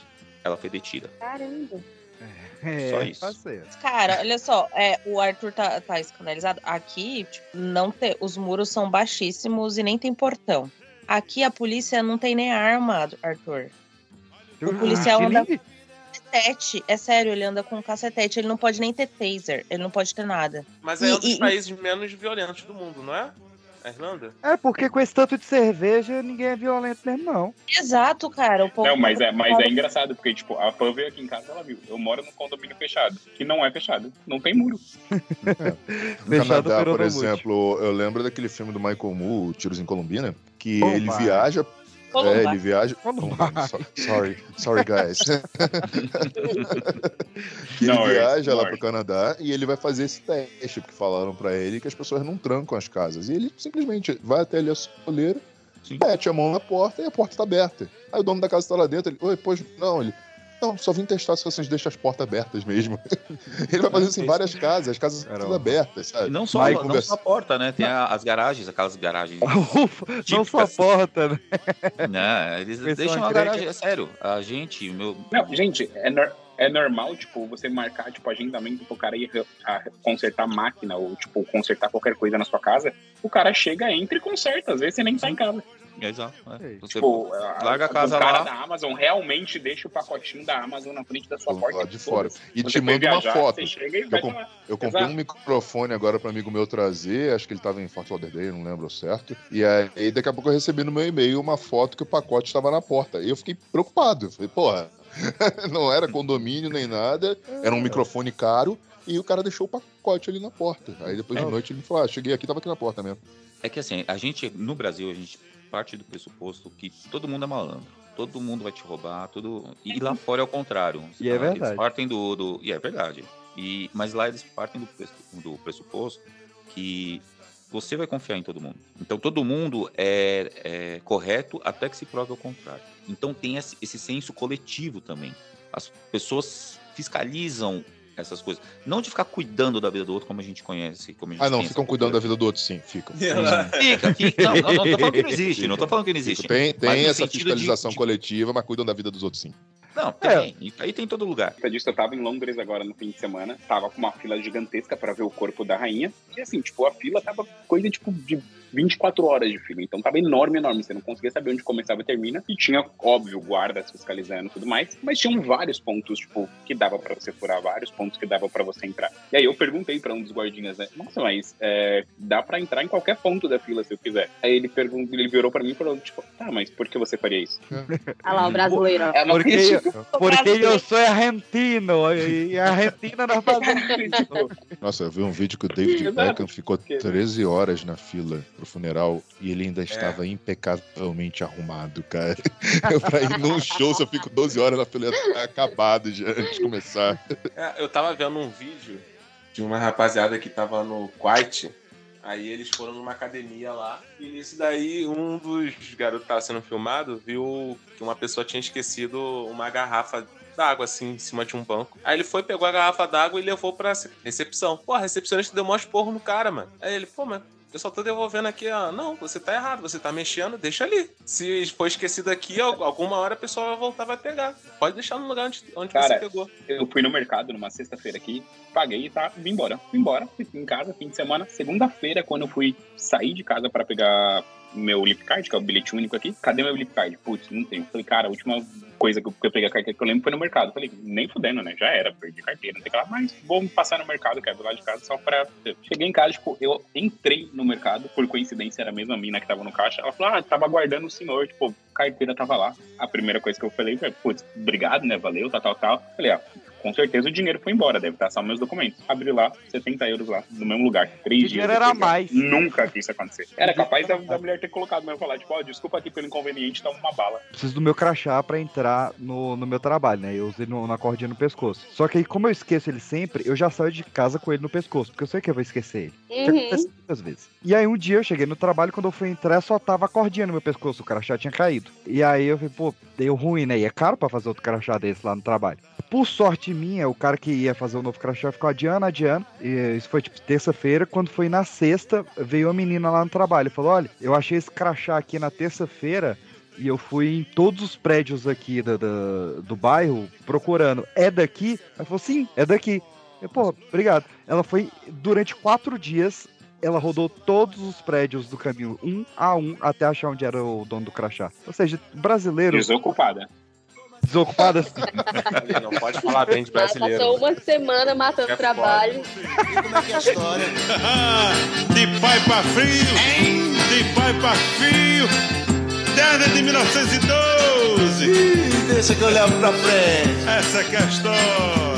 Ela foi detida. Caramba. É, Só isso. parceiro. Cara, olha só, é, o Arthur tá, tá escandalizado. Aqui, tipo, não tem, os muros são baixíssimos e nem tem portão. Aqui a polícia não tem nem arma, Arthur. O policial Ah, anda- nem- Cacetete, é sério, ele anda com um cacetete. Ele não pode nem ter taser, ele não pode ter nada. Mas é um E- dos e- países menos violentos do mundo, não é? A Irlanda? É, porque com esse tanto de cerveja, ninguém é violento mesmo, não. Exato, cara. O povo Não, mas é, mas é engraçado, porque, tipo, a fã veio aqui em casa ela viu. Eu moro num condomínio fechado, que não é fechado. Não tem muro. No Fechado Canadá, por exemplo, eu lembro daquele filme do Michael Moore, Tiros em Colombina, que ele viaja. É, ele viaja. Sorry, sorry, guys. que ele é- viaja lá pro. Canadá e ele vai fazer esse teste, porque falaram pra ele que as pessoas não trancam as casas. E ele simplesmente vai até ali a soleira, mete a mão na porta e a porta tá aberta. Aí o dono da casa tá lá dentro, ele, oi, pois não, ele. Não, só vim testar se vocês deixam as portas abertas mesmo. ele vai fazer isso em várias casas, as casas Caramba. todas abertas, E sabe? não só, Vai não conversa- só a porta, né? Tem a- as garagens, aquelas garagens. Ufa, não só porta, né? né? Eles Pessoal deixam a garagem, é sério. A gente, meu. Não, gente, é, nor- é normal, tipo, você marcar, tipo, agendamento pro cara ir consertar máquina ou, tipo, consertar qualquer coisa na sua casa. O cara chega, entra e conserta. Às vezes você nem tá em casa. É exato. é. Ei. Você- Tipo, larga a casa o cara lá. da Amazon realmente deixa o pacotinho da Amazon na frente da sua Do porta. lado de fora. E te manda uma foto. E vai com-. Eu comprei Exato. um microfone agora para amigo meu trazer, acho que ele tava em Fort Lauderdale, não lembro certo. E aí daqui a pouco eu recebi no meu e-mail uma foto que o pacote estava na porta. E eu fiquei preocupado. Eu falei, porra, não era condomínio nem nada, era um microfone caro e o cara deixou o pacote ali na porta. Aí depois de noite ele falou, ah, cheguei aqui, tava aqui na porta mesmo. É que assim, a gente, no Brasil, a gente parte do pressuposto que todo mundo é malandro. Todo mundo vai te roubar, tudo. E lá fora é o contrário. E é Eles verdade. partem do, do. E é verdade. E, mas lá eles partem do, do pressuposto que você vai confiar em todo mundo. Então todo mundo é, é correto até que se prove o contrário. Então tem esse, esse senso coletivo também. As pessoas fiscalizam essas coisas. Não de ficar cuidando da vida do outro como a gente conhece. Como a gente Ah, não, ficam cuidando da vida do outro, sim, ficam. Fica, fica. Não, não, não tô falando que não existe. Não tô falando que não existe. Tem, tem essa de- fiscalização de- coletiva, mas cuidam da vida dos outros, sim. Não, tem. E Aí tem em todo lugar. Disso, eu tava em Londres agora no fim de semana, tava com uma fila gigantesca pra ver o corpo da rainha. E assim, tipo, a fila tava coisa tipo de 24 horas de fila. Então tava enorme, enorme. Você não conseguia saber onde começava e termina. E tinha, óbvio, guardas fiscalizando e tudo mais. Mas tinham vários pontos, tipo, que dava pra você furar, vários pontos que dava pra você entrar. E aí eu perguntei pra um dos guardinhas, né? Nossa, mas é, dá pra entrar em qualquer ponto da fila se eu quiser. Aí ele perguntou, ele virou pra mim e falou, tipo, tá, mas por que você faria isso? Olha lá, o brasileiro. É uma Porque, eu, porque eu sou argentino e a Argentina não faz Nossa, eu vi um vídeo que o David. Beckham ficou 13 horas na fila pro funeral e ele ainda estava impecavelmente arrumado, cara. Eu, pra ir num show, se eu fico 12 horas na fila, tá acabado já antes de começar. É, eu tava vendo um vídeo de uma rapaziada que tava no Kuwait. Aí eles foram numa academia lá. E nisso daí, um dos garotos que tava sendo filmado viu que uma pessoa tinha esquecido uma garrafa d'água, assim, em cima de um banco. Aí ele foi, pegou a garrafa d'água e levou pra recepção. Pô, a recepcionista deu maior esporro no cara, mano. Aí ele, pô, mas eu só tô devolvendo aqui, ó. Não, você tá errado, você tá mexendo, deixa ali. Se for esquecido aqui, alguma hora a pessoa vai voltar vai pegar. Pode deixar no lugar onde, onde Cara, você pegou. Eu fui no mercado numa sexta-feira aqui, paguei e tá, vim embora. Vim embora, em casa, fim de semana. Segunda-feira, quando eu fui sair de casa pra pegar meu lip card, que é o bilhete único aqui, cadê meu lip card? Putz, não tenho. Falei, cara, a última coisa que eu, peguei a carteira que eu lembro foi no mercado. Falei, nem fudendo, né? Já era, perdi carteira, não tem que lá, mas vou passar no mercado, que é do lado de casa, só pra. Cheguei em casa, tipo, eu entrei no mercado, por coincidência era a mesma mina que tava no caixa. Ela falou, ah, tava aguardando o senhor, tipo, carteira tava lá. A primeira coisa que eu falei foi, putz, obrigado, né? Valeu, tal, tal, tal. Falei, ah, com certeza o dinheiro foi embora, deve estar só meus documentos. Abri lá, 70 euros lá, no mesmo lugar. Três O dias. dinheiro era mais. Nunca vi isso acontecer. Era capaz da, da mulher ter colocado mesmo, falar, tipo, ó, desculpa aqui pelo inconveniente, toma uma bala. Preciso do meu crachá pra entrar no, no meu trabalho, né? Eu usei no, na cordinha no pescoço. Só que aí, como eu esqueço ele sempre, eu já saio de casa com ele no pescoço, porque eu sei que eu vou esquecer ele. Que Uhum. acontece muitas vezes. E aí um dia eu cheguei no trabalho, quando eu fui entrar, só tava a cordinha no meu pescoço, o crachá tinha caído. E aí eu falei, pô, deu ruim, né? E é caro pra fazer outro crachá desse lá no trabalho. Por sorte minha, o cara que ia fazer o novo crachá ficou adiando, adiando. E isso foi tipo terça-feira. Quando foi na sexta, veio a menina lá no trabalho e falou: Olha, eu achei esse crachá aqui na terça-feira. E eu fui em todos os prédios aqui da, da- do bairro procurando. É daqui? Ela falou: Sim, é daqui. Eu, pô, obrigado. Ela foi durante quatro dias. Ela rodou todos os prédios do caminho, um a um, até achar onde era o dono do crachá. Ou seja, brasileiro Desocupada. desocupado assim. Não pode falar bem de Ela brasileiro. passou uma semana matando É trabalho. Como é que é a história? De pai pra filho, de pai pra filho, desde de 1912. Ih, deixa que eu levo pra frente. Essa é a história.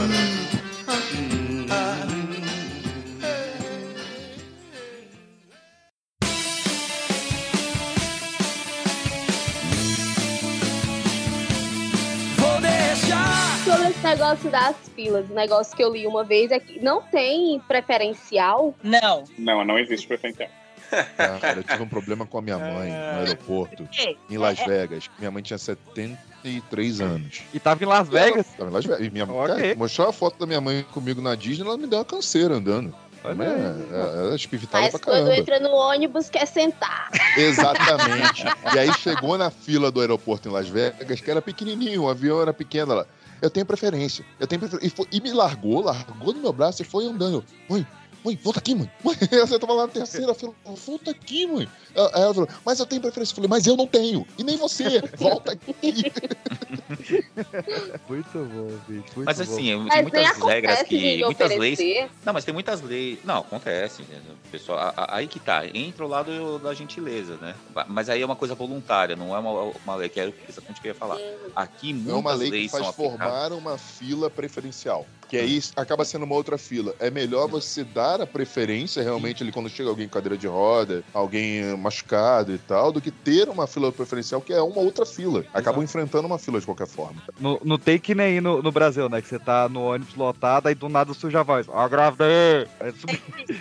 Negócio das filas, o negócio que eu li uma vez é que não tem preferencial. Não. Não, não existe preferencial. Ah, cara, eu tive um problema com a minha mãe no aeroporto, em Las Vegas. Minha mãe tinha 73 anos. E tava em Las Vegas? Tava em Las Vegas. E minha Ok. cara, mostrar a foto da minha mãe comigo na Disney, ela me deu uma canseira andando. Olha É, aí. é, ela é espivitada Mas pra quando entra no ônibus, quer sentar. Exatamente. e aí chegou na fila do aeroporto em Las Vegas, que era pequenininho, o avião era pequeno. Ela, eu tenho preferência, eu tenho. E, foi- e me largou, largou no meu braço e foi andando. Mãe, mãe, volta aqui, mãe. mãe. Você tava lá na terceira fila, volta aqui, mãe. Aí ela falou, mas eu tenho preferência. Eu falei, mas eu não tenho. E nem você, volta aqui. Muito bom, bicho. Muito Mas bom. assim, tem Mas muitas regras que. Muitas leis. Não, mas tem muitas leis. Não, acontece. né? Pessoal, a- a- aí que tá. Entra o lado da gentileza, né? Mas aí é uma coisa voluntária, não é uma, uma lei que era o que eu ia falar. Aqui É muitas uma lei que leis faz formar uma fila preferencial. Que aí acaba sendo uma outra fila. É melhor você dar a preferência realmente ali quando chega alguém com cadeira de roda, alguém machucado e tal, do que ter uma fila preferencial que é uma outra fila. Acabam enfrentando uma fila de qualquer forma. Não, não tem que nem aí no, no Brasil, né? Que você tá no ônibus lotado, aí do nada surge a voz. Ó, grávida aí!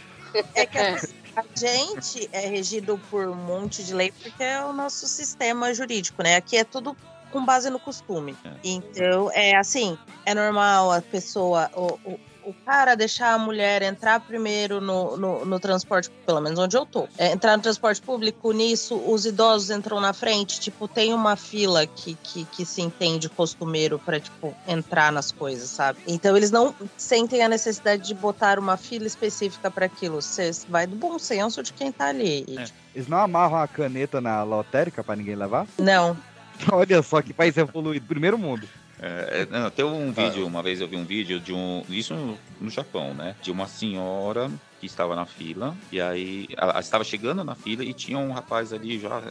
É que a, a gente é regido por um monte de lei porque é o nosso sistema jurídico, né? Aqui é tudo com base no costume. Então, é assim, é normal a pessoa, o, o, o cara deixar a mulher entrar primeiro no, no, no transporte, pelo menos onde eu tô. É, entrar no transporte público, nisso, os idosos entram na frente, tipo, tem uma fila que, que, que se entende costumeiro pra, tipo, entrar nas coisas, sabe? Então, eles não sentem a necessidade de botar uma fila específica para aquilo. Você vai do bom senso de quem tá ali. E, tipo, Eles não amarram a caneta na lotérica pra ninguém levar? Não. Olha só que país evoluído. Primeiro mundo. É, não, tem um vídeo, uma vez eu vi um vídeo de um. Isso no, no Japão, né? De uma senhora que estava na fila, e aí ela estava chegando na fila e tinha um rapaz ali já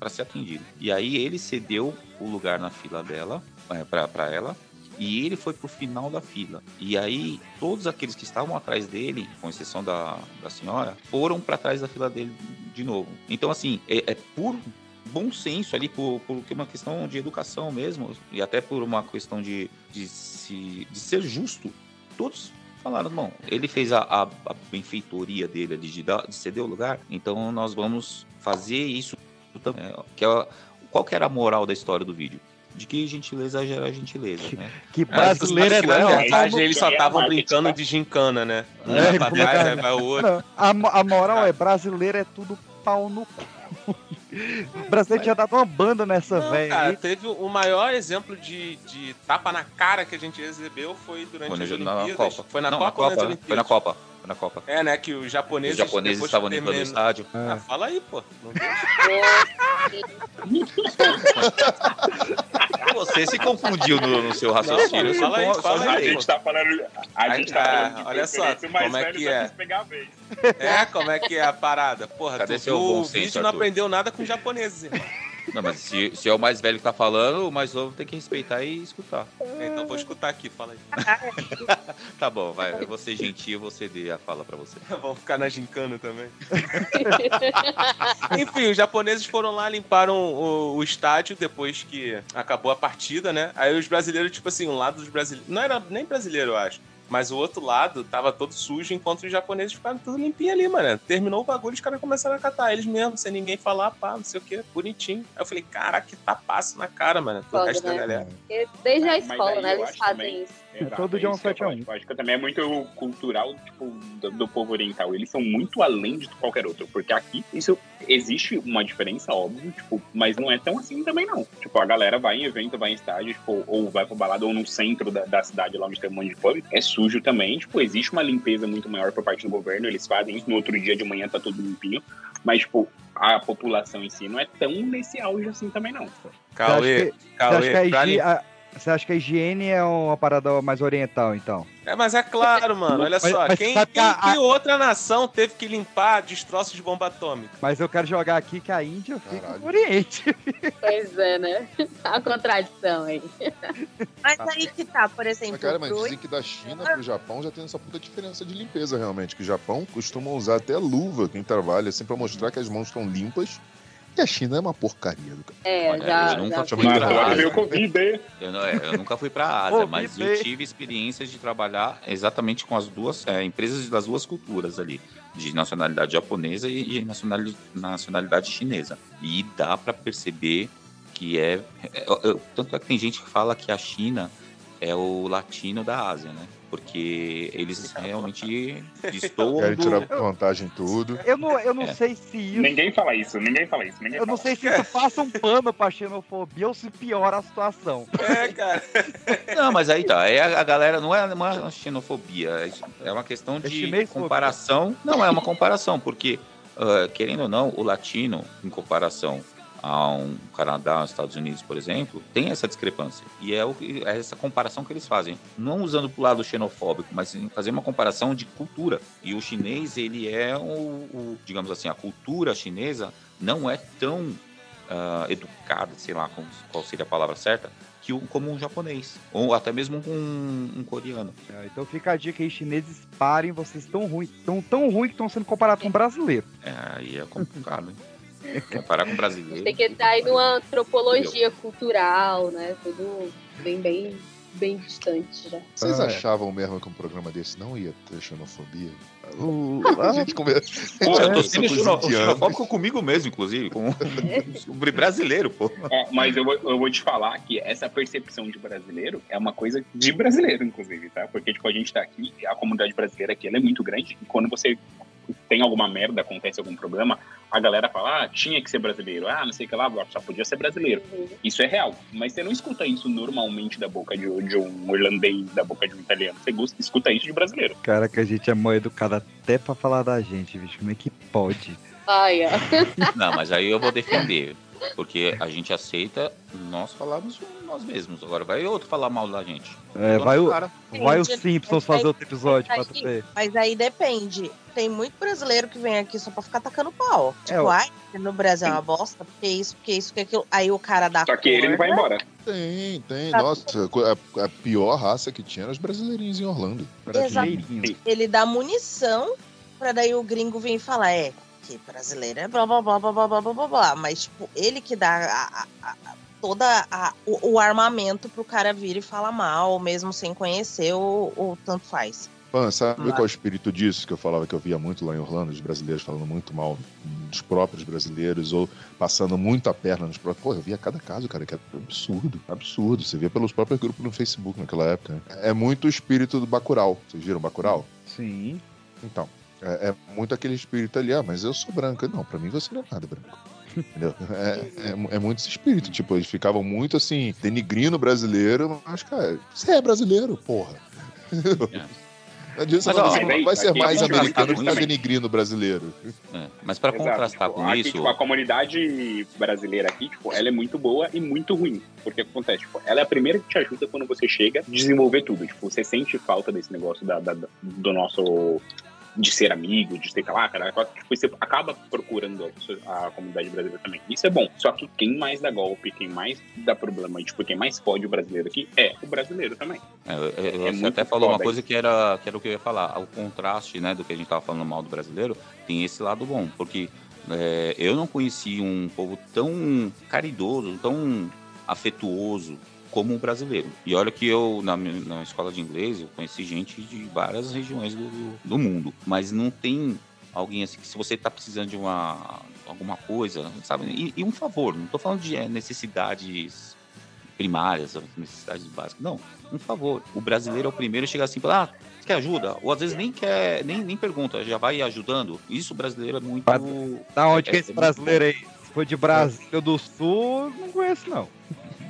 para ser atendido. E aí ele cedeu o lugar na fila dela, é, para ela, e ele foi pro final da fila. E aí todos aqueles que estavam atrás dele, com exceção da, da senhora, foram para trás da fila dele de novo. Então, assim, é, é por bom senso ali, por, por uma questão de educação mesmo, e até por uma questão de, de, se, de ser justo. Todos falaram, bom, ele fez a, a, a benfeitoria dele ali de, de ceder o lugar, então nós vamos fazer isso também. É, que é, qual que era a moral da história do vídeo? De que gentileza gera gentileza, né? Que brasileiro é não. verdade, eles só estavam brincando de gincana, né? Um É, vai pra é trás, que- vai o outro. Não, a, a moral é brasileiro é tudo pau no cu. O brasileiro tinha dado uma banda nessa cara, aí. teve o maior exemplo de, de tapa na cara que a gente recebeu foi durante Foi as na, na Olimpíadas. Copa. Foi na Não, Copa ou nas Foi na Olimpíadas? Copa. Na Copa. É, né? Que os japoneses. Os japoneses estavam limpando o estádio. Ah, fala aí, pô. Você se confundiu no, no seu raciocínio. Não, fala aí, fala aí, A gente tá falando. A gente tá Ah, falando de olha só, como é que é? É, como é que é a parada? Porra, Cadê tu seu bom o senso, vídeo não Arthur? aprendeu nada com japoneses, irmão. Não, mas se, se é o mais velho que tá falando, o mais novo tem que respeitar e escutar. Então vou escutar aqui, fala aí. Tá bom, vai. Eu vou ser gentil, eu vou ceder a fala pra você. Vamos ficar na gincana também. Enfim, os japoneses foram lá, limparam o, o estádio depois que acabou a partida, né? Aí os brasileiros, tipo assim, um lado dos brasileiros. Não era nem brasileiro, eu acho. Mas o outro lado tava todo sujo, enquanto os japoneses ficaram tudo limpinho ali, mano. Terminou o bagulho, os caras começaram a catar eles mesmo, sem ninguém falar, pá, não sei o que, bonitinho. Aí eu falei, caraca, que tapaço na cara, mano. Do resto da né? galera. Porque Desde a escola, né? Eles fazem também- isso. Exato, todo é um isso que eu 7 a 1. acho. Eu acho que também é muito cultural tipo, do, do povo oriental. Eles são muito além de qualquer outro. Porque aqui, isso existe uma diferença, óbvio, tipo, mas não é tão assim também, não. Tipo, a galera vai em evento, vai em estádio, tipo, ou vai pra balada, ou no centro da, da cidade, lá onde tem um monte de pub. É sujo também. Tipo, existe uma limpeza muito maior por parte do governo. Eles fazem isso no outro dia de manhã, tá tudo limpinho. Mas, tipo, a população em si não é tão nesse auge assim também, não. Cauê, Cauê, pra a- Você acha que a higiene é uma parada mais oriental, então? É, mas é claro, mano. Olha Mas- só, mas quem, a- que outra nação teve que limpar destroços de bomba atômica? Mas eu quero jogar aqui que a Índia fica no Oriente. Pois é, né? A contradição aí. Mas aí que tá, por exemplo, Mas, cara, mas dizem que da China pro Japão já tem essa puta diferença de limpeza, realmente. Que o Japão costuma usar até luva quem trabalha, assim, pra mostrar que as mãos estão limpas. E a China é uma porcaria do cara. É, Olha, já. eu nunca já fui pra Ásia. veio. Eu, não- é, eu nunca fui para a Ásia, mas eu tive experiências de trabalhar exatamente com as duas é, empresas das duas culturas ali, de nacionalidade japonesa e de nacionalidade, nacionalidade chinesa. E dá para perceber que é, é- eu- tanto é que tem gente que fala que a China é o latino da Ásia, né? Porque eles realmente destoam Querem tirar vantagem em tudo. Eu não, eu não É. sei se isso. Ninguém fala isso, ninguém fala isso. Ninguém Eu não fala. sei se isso passa um pano pra xenofobia ou se piora a situação. É, cara. Não, mas aí tá. É a, a galera não é uma xenofobia, é é uma questão É de comparação. Não é uma comparação, porque ah, querendo ou não, o latino em comparação a um Canadá, Estados Unidos, por exemplo, tem essa discrepância. E é, o, é essa comparação que eles fazem. Não usando pro lado xenofóbico, mas fazer uma comparação de cultura. E o chinês, ele é o, o- digamos assim, a cultura chinesa não é tão ah, educada, sei lá qual seria a palavra certa, que o, como um japonês. Ou até mesmo um, um coreano. É, Então fica a dica aí, chineses, parem, vocês estão ruins, tão tão ruins que estão sendo comparados com brasileiro. É, aí é complicado, hein? Comparar com brasileiro. Tem que entrar aí numa antropologia cultural, né? Tudo bem, bem, bem distante já. Vocês Ah, é. achavam mesmo que um programa desse não ia ter xenofobia? O- A gente conversa. Pô, eu tô conversou sendo indianos. xenofóbico comigo mesmo, inclusive, com sobre brasileiro, pô. Ó, mas eu vou, eu vou te falar que essa percepção de brasileiro é uma coisa de brasileiro, inclusive, tá? Porque, tipo, a gente tá aqui, a comunidade brasileira aqui, ela é muito grande, e quando você tem alguma merda, acontece algum problema, a galera fala, ah, tinha que ser brasileiro, ah, não sei o que lá, só podia ser brasileiro. Isso é real, mas você não escuta isso normalmente da boca de, de um irlandês, da boca de um italiano, você escuta isso de brasileiro. Cara, que a gente é mal educado até pra falar da gente, bicho. Como é que pode? Ai, ó. Não, mas aí eu vou defender. Porque a gente aceita nós falarmos nós mesmos. Agora vai outro falar mal da gente. É, vai o, Clara. vai o Simpsons fazer outro episódio pra mas tu aí- ver. Mas aí depende. Tem muito brasileiro que vem aqui só pra ficar tacando pau. Tipo, É, o- ai, no Brasil é uma bosta, porque isso, porque isso, porque aquilo. Aí o cara dá Só que ele não vai embora. Tem, tem. Tá. Nossa, a, a pior raça que tinha era os brasileirinhos em Orlando. Brasileirinho. Ele dá munição pra daí o gringo vir falar, é, que brasileiro é blá blá blá blá blá blá blá blá blá. Mas, tipo, ele que dá a- a- a- toda a- o, o armamento pro cara vir e falar mal, mesmo sem conhecer, ou, ou tanto faz. Pan, sabe Mas- qual é o espírito disso que eu falava que eu via muito lá em Orlando, os brasileiros falando muito mal dos próprios brasileiros ou passando muita perna nos próprios. Pô, eu via cada caso, cara, que era absurdo, absurdo. Você via pelos próprios grupos no Facebook naquela época. né? É muito o espírito do Bacurau. Vocês viram Bacurau? Sim. Então, é, é muito aquele espírito ali, ah, mas eu sou branco. Não, pra mim você não é nada branco. Entendeu? É, é, é muito esse espírito. Tipo, eles ficavam muito assim, denigrindo o brasileiro, mas, cara, você é brasileiro, porra. Não adianta Mas, você ó, você não vai ser aqui mais americano que ficar também. denigrindo o brasileiro. É, mas para contrastar tipo, com aqui, isso, tipo, a comunidade brasileira aqui, tipo, ela é muito boa e muito ruim. Porque o que acontece, tipo, ela é a primeira que te ajuda quando você chega a desenvolver tudo. Tipo, você sente falta desse negócio da, da- da- do nosso de ser amigo, de ser lá, cara, tipo, você acaba procurando a, comunidade brasileira também. Isso é bom. Só que quem mais dá golpe, quem mais dá problema, tipo, quem mais fode o brasileiro aqui é o brasileiro também. É, eu- É você até falou uma coisa que era, que era o que eu ia falar. O contraste, né, do que a gente tava falando mal do brasileiro, tem esse lado bom. Porque é, eu não conheci um povo tão caridoso, tão afetuoso como o brasileiro. E olha que eu, na, na escola de inglês, eu conheci gente de várias regiões do, do- do mundo. Mas não tem alguém assim que se você tá precisando de uma alguma coisa, sabe? E, e um favor, não tô falando de é, necessidades primárias, necessidades básicas. Não, um favor. O brasileiro é o primeiro a chegar assim, falar, ah, quer ajuda? Ou às vezes nem quer, nem, nem pergunta, já vai ajudando. Isso o brasileiro é muito. Da onde que é esse muito brasileiro aí? Se for de Brasília do Sul, não conheço, não.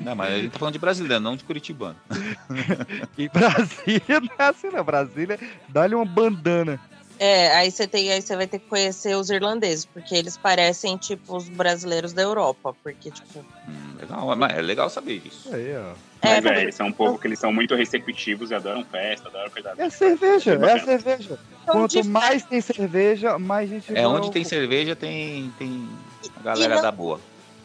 Não, mas a gente tá falando de brasileiro, não de curitibano. E Brasília não é assim, não. Brasília, dá-lhe uma bandana. É, aí você tem, aí você vai ter que conhecer os irlandeses, porque eles parecem tipo os brasileiros da Europa, porque tipo, Hum, legal, mas é legal saber disso. Aí, ó. Mas, É, é, eles são um povo que eles são muito receptivos e adoram festa, adoram coisa. É a cerveja, é a bacana. cerveja. Então, Quanto de- mais tem cerveja, mais gente É onde tem cerveja, tem, tem a E galera não- da boa.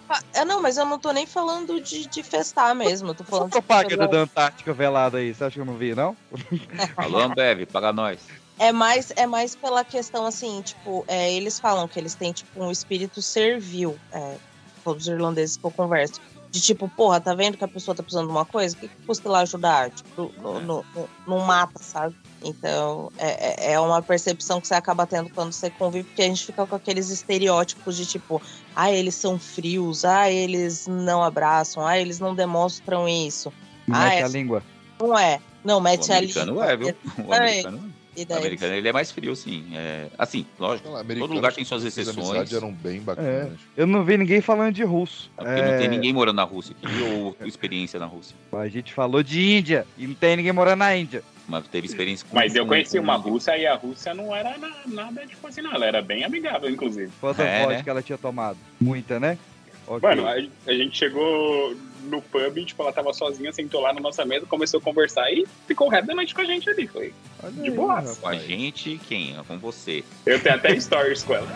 Ah, é, não, mas eu não tô nem falando de, de festar mesmo. Eu tô Essa falando de propaganda da Antártica velada aí, você acha que eu não vi, não? Alô, Ambev, paga nós. É mais, é mais pela questão assim, tipo, é, eles falam que eles têm tipo um espírito servil, é, todos os irlandeses que eu converso. De tipo, porra, tá vendo que a pessoa tá precisando de uma coisa? O que, que custa lá ajudar? Tipo, no, no- no- não mata, sabe? Então, é, é- é uma percepção que você acaba tendo quando você convive, porque a gente fica com aqueles estereótipos de tipo, ah, eles são frios, ah, eles não abraçam, ah, eles não demonstram isso. Ah, Mete é- a língua. Não é. Não, O mete a americano língua. é, viu? O americano, E americano ele é mais frio, sim. É, assim, lógico, lá, todo lugar tem suas as exceções. eram bem bacanas. Eu não vi ninguém falando de russo. É porque não É, tem ninguém morando na Rússia aqui, ou experiência na Rússia. A gente falou de Índia e não tem ninguém morando na Índia. Mas teve experiência com Mas eu conheci uma russa e a Rússia não era na- nada tipo assim, não. Ela era bem amigável, inclusive. Quanta É, vodka né? ela tinha tomado? Muita, né? Ok. Mano, a, a gente chegou no pub tipo, ela tava sozinha, sentou lá na nossa mesa, começou a conversar e ficou o resto da noite com a gente ali. Foi Olha de boa. Com a gente, quem? Com você. Eu tenho até stories com ela.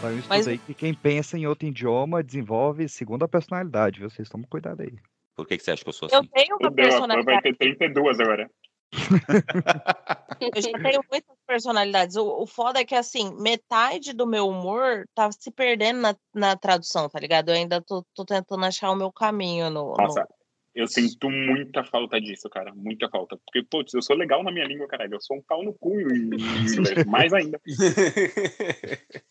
Saiu um estudo Mas- aí que quem pensa em outro idioma desenvolve segunda personalidade, viu? Vocês tomam cuidado aí. Por que, que você acha que eu sou eu assim? tenho uma Pan vai personalidade. ter 32 agora. Eu já tenho muitas personalidades. O, o foda é que, assim, metade do meu humor tá se perdendo na, na tradução, tá ligado? Eu ainda tô, tô tentando achar o meu caminho no. no- Nossa, eu sinto muita falta disso, cara. Muita falta. Porque, putz, eu sou legal na minha língua, caralho. Eu sou um pau no cu inglês. Mais ainda.